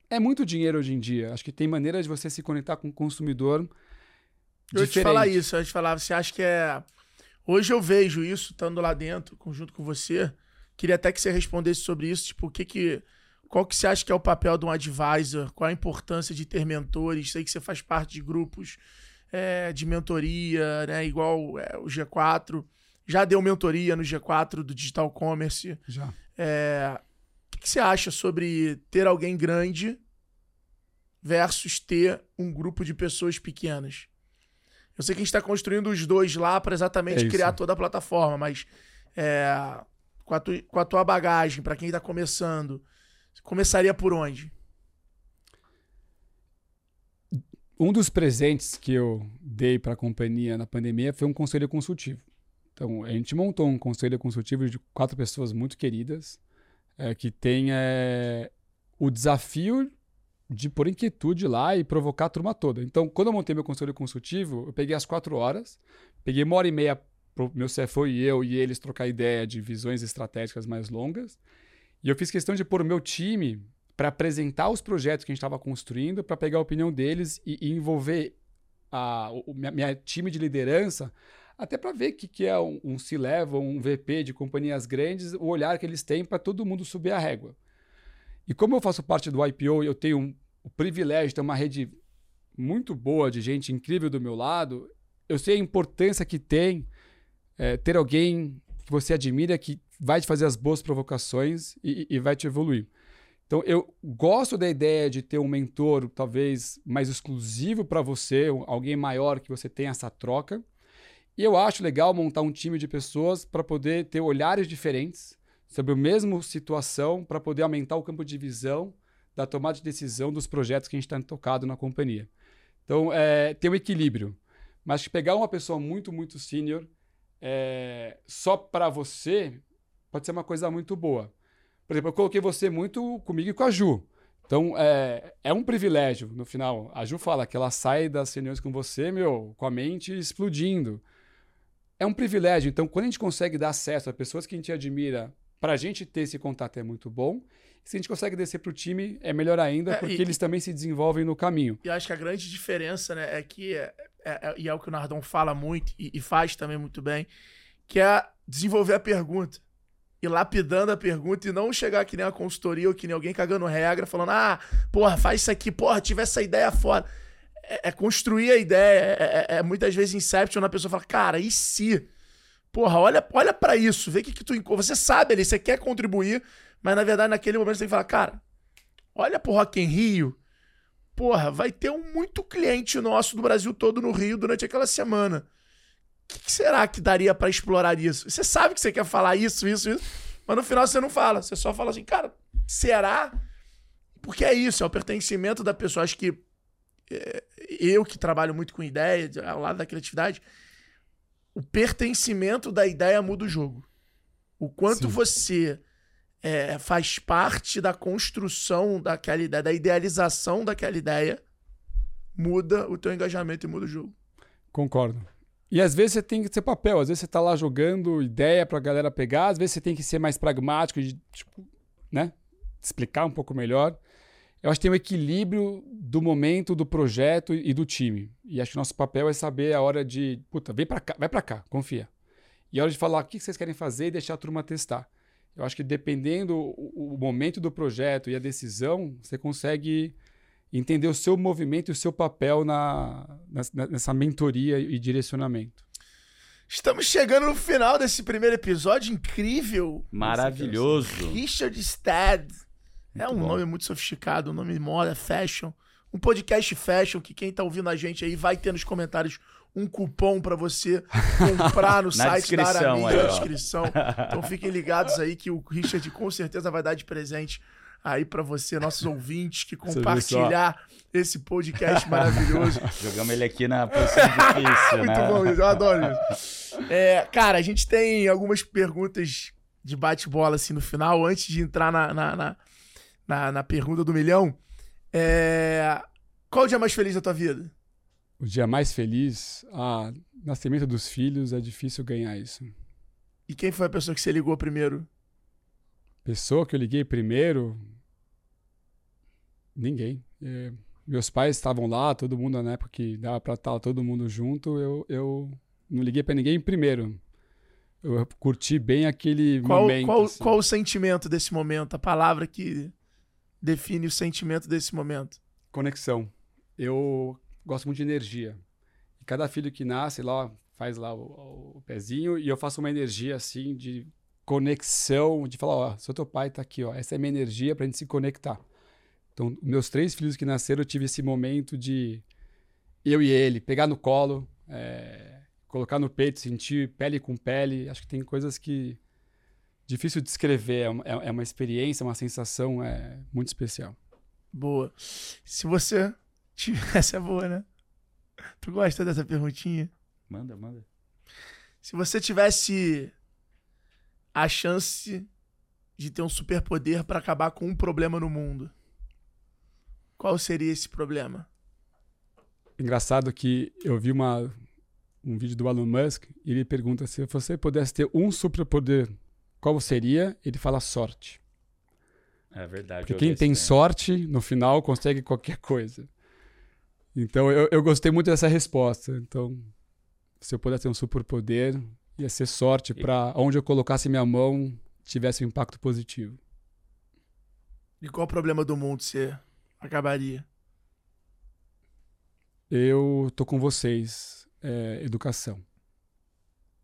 é muito dinheiro hoje em dia. Acho que tem maneira de você se conectar com o consumidor. Eu te falar isso, eu te falar, você acha que é. Hoje eu vejo isso estando lá dentro, junto com você. Queria até que você respondesse sobre isso, tipo, o que que. Qual que você acha que é o papel de um advisor? Qual a importância de ter mentores? Sei que você faz parte de grupos é, de mentoria, né? Igual é, o G4. Já deu mentoria no G4 do Digital Commerce. Já. É, o que você acha sobre ter alguém grande versus ter um grupo de pessoas pequenas? Eu sei que a gente está construindo os dois lá para exatamente é criar toda a plataforma, mas é, com, a tu, com a tua bagagem, para quem está começando, começaria por onde? Um dos presentes que eu dei para a companhia na pandemia foi um conselho consultivo. Então, a gente montou um conselho consultivo de quatro pessoas muito queridas, é, que tem é, o desafio de pôr inquietude lá e provocar a turma toda. Então, quando eu montei meu conselho consultivo, eu peguei as quatro horas, peguei uma hora e meia para meu CFO e eu e eles trocar ideia de visões estratégicas mais longas, e eu fiz questão de pôr o meu time para apresentar os projetos que a gente estava construindo, para pegar a opinião deles e, e envolver a, o minha, minha, time de liderança, até para ver o que, que é um, um C-level, um VP de companhias grandes, o olhar que eles têm para todo mundo subir a régua. E como eu faço parte do IPO e eu tenho um, o privilégio de ter uma rede muito boa de gente incrível do meu lado, eu sei a importância que tem é, ter alguém que você admira que vai te fazer as boas provocações e, e vai te evoluir. Então, eu gosto da ideia de ter um mentor, talvez mais exclusivo para você, alguém maior que você tenha essa troca. E eu acho legal montar um time de pessoas para poder ter olhares diferentes sobre a mesma situação, para poder aumentar o campo de visão da tomada de decisão dos projetos que a gente está tocado na companhia. Então, é, tem um equilíbrio. Mas pegar uma pessoa muito, muito senior é, só para você pode ser uma coisa muito boa. Por exemplo, eu coloquei você muito comigo e com a Ju. Então, é, é um privilégio, no final. A Ju fala que ela sai das reuniões com você, meu, com a mente explodindo. É um privilégio. Então, quando a gente consegue dar acesso a pessoas que a gente admira, para a gente ter esse contato é muito bom. Se a gente consegue descer para o time, é melhor ainda, É, porque e- eles também se desenvolvem no caminho. E acho que a grande diferença, né, é que, é, é- é- e é o que o Nardão fala muito e, e faz também muito bem, que é desenvolver a pergunta. Ir lapidando a pergunta e não chegar que nem a consultoria ou que nem alguém cagando regra, falando, ah, porra, faz isso aqui, porra, tive essa ideia fora. É, é construir a ideia, é, é- é muitas vezes Inception, a pessoa fala, cara, e se? Porra, olha, olha para isso, vê o que, que tu. Você sabe ali, você quer contribuir, mas na verdade naquele momento você tem que falar, cara, olha pro Rock in Rio, porra, vai ter um muito cliente nosso do Brasil todo no Rio durante aquela semana. O que, que será que daria pra explorar isso? Você sabe que você quer falar isso, isso, isso, mas no final você não fala. Você só fala assim, cara, será? Porque é isso, é o pertencimento da pessoa. Acho que é, eu que trabalho muito com ideia, de- ao lado da criatividade, o pertencimento da ideia muda o jogo. O quanto Sim. você é, faz parte da construção daquela ideia, da idealização daquela ideia, muda o teu engajamento e muda o jogo. Concordo. E às vezes você tem que ser papel, às vezes você tá lá jogando ideia pra galera pegar, às vezes você tem que ser mais pragmático, de, tipo, né? Explicar um pouco melhor. Eu acho que tem um equilíbrio do momento, do projeto e do time. E acho que nosso papel é saber a hora de, puta, vem pra cá, vai pra cá, confia. E a hora de falar o que vocês querem fazer e deixar a turma testar. Eu acho que dependendo o, o momento do projeto e a decisão, você consegue entender o seu movimento e o seu papel na, nessa- nessa mentoria e direcionamento. Estamos chegando no final desse primeiro episódio incrível. Maravilhoso. Richard Stad. É um bom. nome muito sofisticado, um nome moda, fashion. Um podcast fashion que quem tá ouvindo a gente aí vai ter nos comentários um cupom pra você comprar no site da Aramis, aí, na descrição. Então fiquem ligados aí que o Richard com certeza vai dar de presente aí pra você, nossos ouvintes, que compartilhar esse podcast maravilhoso. Jogamos ele aqui na posição difícil, Muito né? bom isso, eu adoro isso. É, cara, a gente tem algumas perguntas de bate-bola assim no final, antes de entrar na, na, na, na- na pergunta do milhão. É, Qual o dia mais feliz da tua vida? O dia mais feliz, ah, nascimento dos filhos, é difícil ganhar isso. E quem foi a pessoa que você ligou primeiro? Pessoa que eu liguei primeiro, ninguém. É, meus pais estavam lá, todo mundo na época que dava pra estar todo mundo junto, eu, eu não liguei pra ninguém primeiro. Eu curti bem aquele Qual, momento. qual, assim. qual o sentimento desse momento? A palavra que define o sentimento desse momento? Conexão. Eu gosto muito de energia. E cada filho que nasce lá faz lá o, o pezinho e eu faço uma energia assim de conexão, de falar, ó, seu teu pai tá aqui, ó, essa é a minha energia pra gente se conectar. Então, meus três filhos que nasceram, eu tive esse momento de eu e ele, pegar no colo, é, colocar no peito, sentir pele com pele. Acho que tem coisas que difícil de descrever, é uma, é- é uma experiência, uma sensação é, muito especial. Boa. Se você. Essa é boa, né? Tu gosta dessa perguntinha? Manda, manda. Se você tivesse a chance de ter um superpoder pra acabar com um problema no mundo, qual seria esse problema? Engraçado que eu vi uma, um vídeo do Elon Musk e ele pergunta se você pudesse ter um superpoder, qual seria? Ele fala sorte. É verdade. Porque quem tem sorte, no final, consegue qualquer coisa. Então eu, eu gostei muito dessa resposta. Então, se eu pudesse ter um superpoder, ia ser sorte para onde eu colocasse minha mão tivesse um impacto positivo. E qual problema do mundo você acabaria? Eu tô com vocês. É, educação.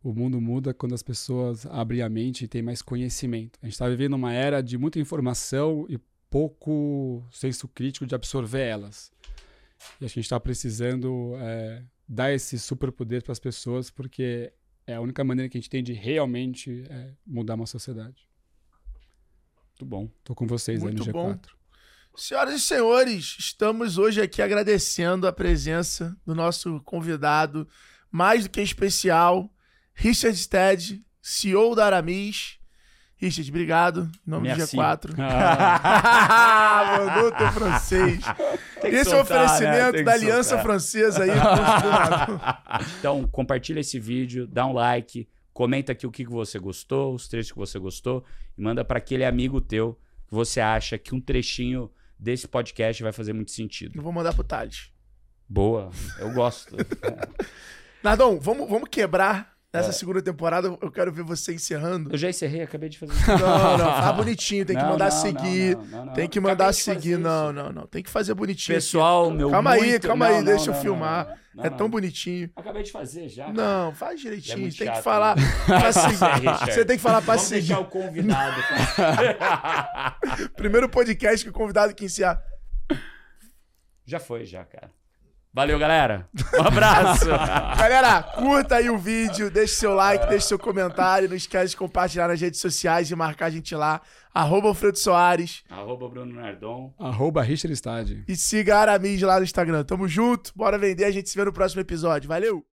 O mundo muda quando as pessoas abrem a mente e têm mais conhecimento. A gente está vivendo uma era de muita informação e pouco senso crítico de absorver elas. E a gente está precisando é, dar esse superpoder para as pessoas, porque é a única maneira que a gente tem de realmente é, mudar uma sociedade. Muito bom. Tô com vocês aí Muito no G4. bom. Senhoras e senhores, estamos hoje aqui agradecendo a presença do nosso convidado, mais do que especial, Richard Stead, CEO da Aramis. Richard, obrigado. Em nome do Merci. G4. Ah, Mandou o teu francês. Esse é o soltar, né? oferecimento que da Aliança soltar. Francesa aí. Então, compartilha esse vídeo, dá um like, comenta aqui o que que você gostou, os trechos que você gostou e manda para aquele amigo teu que você acha que um trechinho desse podcast vai fazer muito sentido. Eu vou mandar pro Thales. Boa, eu gosto. Nardon, vamos, vamos quebrar nessa É. segunda temporada. Eu quero ver você encerrando. eu já encerrei, acabei de fazer. Não, não, faz bonitinho, tem que Não, mandar não, seguir. não, não, não, Tem que mandar seguir. Não, isso. não, não. Tem que fazer bonitinho. Pessoal, meu Calma aí, muito- calma aí, Não, deixa não, eu não, filmar. não, não, é tão bonitinho. Acabei de fazer já. cara. Não, faz É direitinho. muito tem que falar né? pra Isso é, seguir. Você tem que falar pra Vamos seguir. deixar o convidado. Primeiro podcast que o convidado que iniciar. já foi, já, cara. Valeu, galera. Um abraço. Galera, curta aí o vídeo, deixe seu like, deixe seu comentário. Não esquece de compartilhar nas redes sociais e marcar a gente lá. Arroba Alfredo Soares. Arroba Bruno Nardon. Arroba Richard Stade. E siga a Aramis lá no Instagram. Tamo junto, bora vender. A gente se vê no próximo episódio. Valeu!